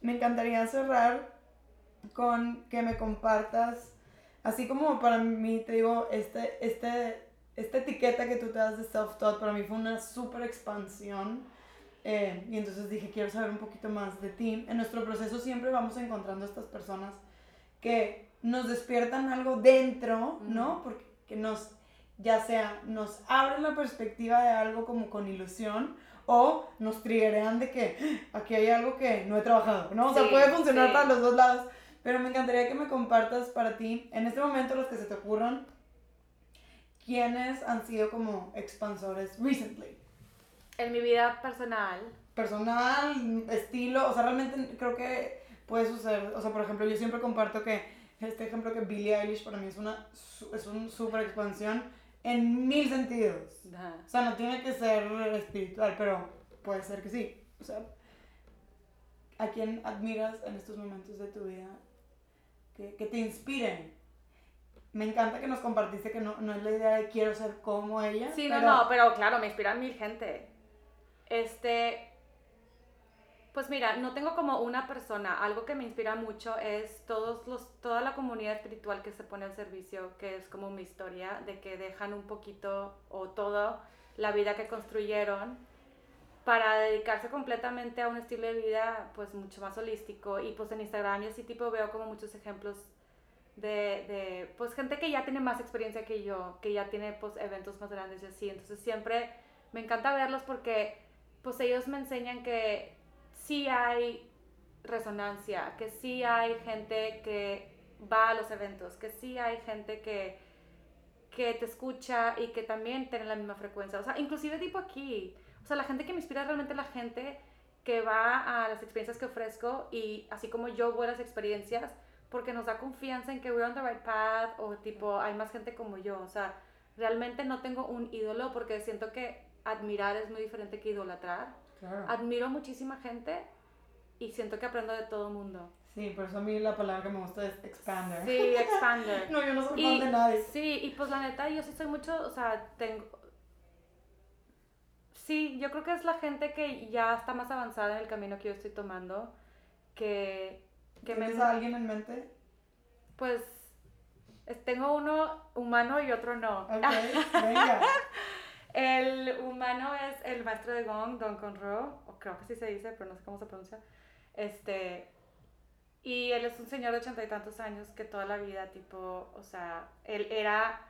Me encantaría cerrar con que me compartas, así como para mí, te digo, este, este, esta etiqueta que tú te das de self-taught para mí fue una súper expansión. Eh, y entonces dije, quiero saber un poquito más de ti. En nuestro proceso siempre vamos encontrando estas personas que nos despiertan algo dentro, ¿no? Porque que nos, ya sea, nos abren la perspectiva de algo como con ilusión o nos triggerean de que ah, aquí hay algo que no he trabajado, ¿no? O sea, puede funcionar para los dos lados. Pero me encantaría que me compartas para ti, en este momento los que se te ocurran, quiénes han sido como expansores recently. En mi vida personal. Personal, estilo, o sea, realmente creo que puede suceder, o sea, por ejemplo, yo siempre comparto que este ejemplo que Billie Eilish para mí es una es un super expansión en mil sentidos. O sea, no tiene que ser espiritual, pero puede ser que sí. O sea, ¿a quién admiras en estos momentos de tu vida que, que te inspiren? Me encanta que nos compartiste que no, no es la idea de quiero ser como ella. Sí, no, no, pero claro, me inspira mil gente. Este, pues mira, no tengo como una persona. Algo que me inspira mucho es todos los, toda la comunidad espiritual que se pone al servicio, que es como mi historia, de que dejan un poquito o todo la vida que construyeron para dedicarse completamente a un estilo de vida pues mucho más holístico. Y pues en Instagram y así tipo veo como muchos ejemplos de, de pues gente que ya tiene más experiencia que yo, que ya tiene pues eventos más grandes y así. Entonces siempre me encanta verlos porque pues ellos me enseñan que sí hay resonancia, que sí hay gente que va a los eventos, que sí hay gente que, que te escucha y que también tiene la misma frecuencia. O sea, inclusive tipo aquí, o sea, la gente que me inspira es realmente la gente que va a las experiencias que ofrezco y así como yo voy a las experiencias, porque nos da confianza en que we're on the right path o tipo hay más gente como yo. O sea, realmente no tengo un ídolo porque siento que admirar es muy diferente que idolatrar. Admiro muchísima gente y siento que aprendo de todo mundo. Sí, por eso a mí la palabra que me gusta es expander. Sí, expander. no, yo no soy fan de nadie. Sí, y pues la neta, yo sí soy mucho, o sea, tengo... Sí, yo creo que es la gente que ya está más avanzada en el camino que yo estoy tomando, que... que ¿Tienes a alguien en mente? Pues tengo uno humano y otro no. Venga. El humano es el maestro de Gong, Don Conroe, o creo que sí se dice, pero no sé cómo se pronuncia. Este, y él es un señor de ochenta y tantos años que toda la vida, tipo, o sea, él era,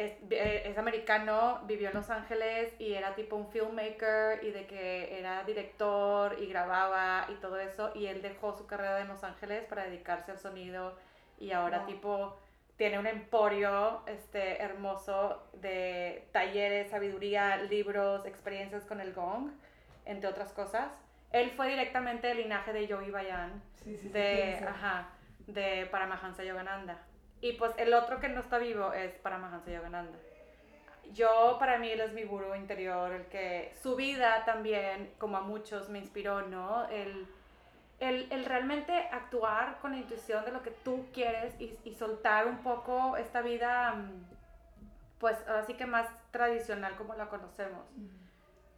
es, eh, es, americano, vivió en Los Ángeles y era tipo un filmmaker y de que era director y grababa y todo eso. Y él dejó su carrera en Los Ángeles para dedicarse al sonido y ahora tipo tiene un emporio este, hermoso de talleres, sabiduría, libros, experiencias con el gong, entre otras cosas. Él fue directamente del linaje de Yogi Bayan, de, ajá, de Paramahansa Yogananda. Y pues el otro que no está vivo es Paramahansa Yogananda. Yo, para mí, él es mi gurú interior, el que su vida también, como a muchos, me inspiró, ¿no? El, el, el, realmente actuar con la intuición de lo que tú quieres y, y soltar un poco esta vida, mm, pues así que más tradicional como la conocemos.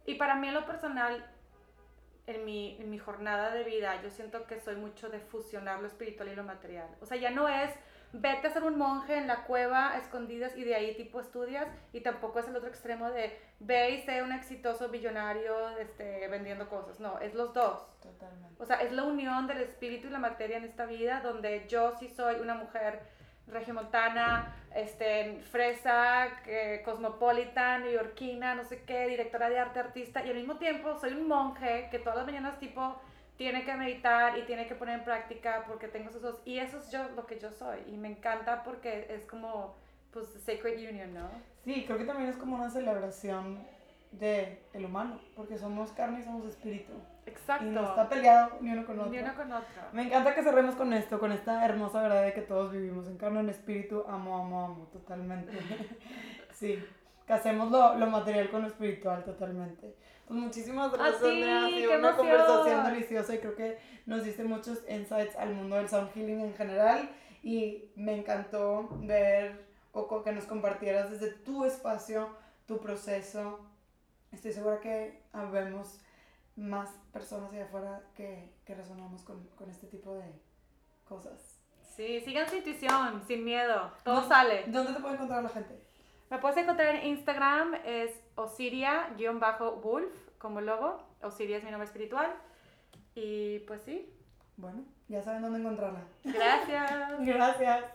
Y para mí en lo personal, en mi, en mi jornada de vida, yo siento que soy mucho de fusionar lo espiritual y lo material. O sea, ya no es vete a ser un monje en la cueva a escondidas y de ahí tipo estudias y tampoco es el otro extremo de ve y sé un exitoso billonario este, vendiendo cosas. No, es los dos. Totalmente. O sea, es la unión del espíritu y la materia en esta vida donde yo sí soy una mujer regiomontana, este, fresa, que, cosmopolita, neoyorquina, no sé qué, directora de arte, artista, y al mismo tiempo soy un monje que todas las mañanas tipo tiene que meditar y tiene que poner en práctica porque tengo esos dos, y eso es yo lo que yo soy, y me encanta porque es como, pues, sacred union, ¿no? Sí, creo que también es como una celebración de el humano, porque somos carne y somos espíritu. Exacto. Y no está peleado ni uno con otro. Ni uno con otro. Me encanta que cerremos con esto, con esta hermosa verdad de que todos vivimos en carne, en espíritu, amo, amo, amo, totalmente. sí, casemos lo, lo material con lo espiritual, totalmente. Pues muchísimas gracias, ti, Andrea. Ha sido una emoción. conversación deliciosa y creo que nos diste muchos insights al mundo del sound healing en general. Y me encantó ver o co- que nos compartieras desde tu espacio, tu proceso. Estoy segura que habemos más personas allá afuera que, que resonamos con, con este tipo de cosas. Sí, sigan su intuición, sin miedo, todo ¿Dó- sale. ¿Dónde te puede encontrar la gente? Me puedes encontrar en Instagram, es Osiria-Wolf, como logo. Osiria es mi nombre espiritual. Y pues sí, Bueno, ya saben dónde encontrarla. gracias. Gracias.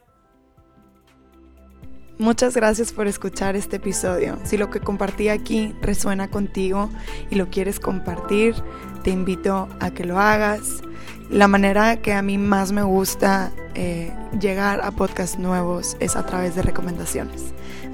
Muchas gracias por escuchar este episodio. Si lo que compartí aquí resuena contigo y lo quieres compartir, te invito a que lo hagas. La manera que a mí más me gusta eh, llegar a podcasts nuevos es a través de recomendaciones.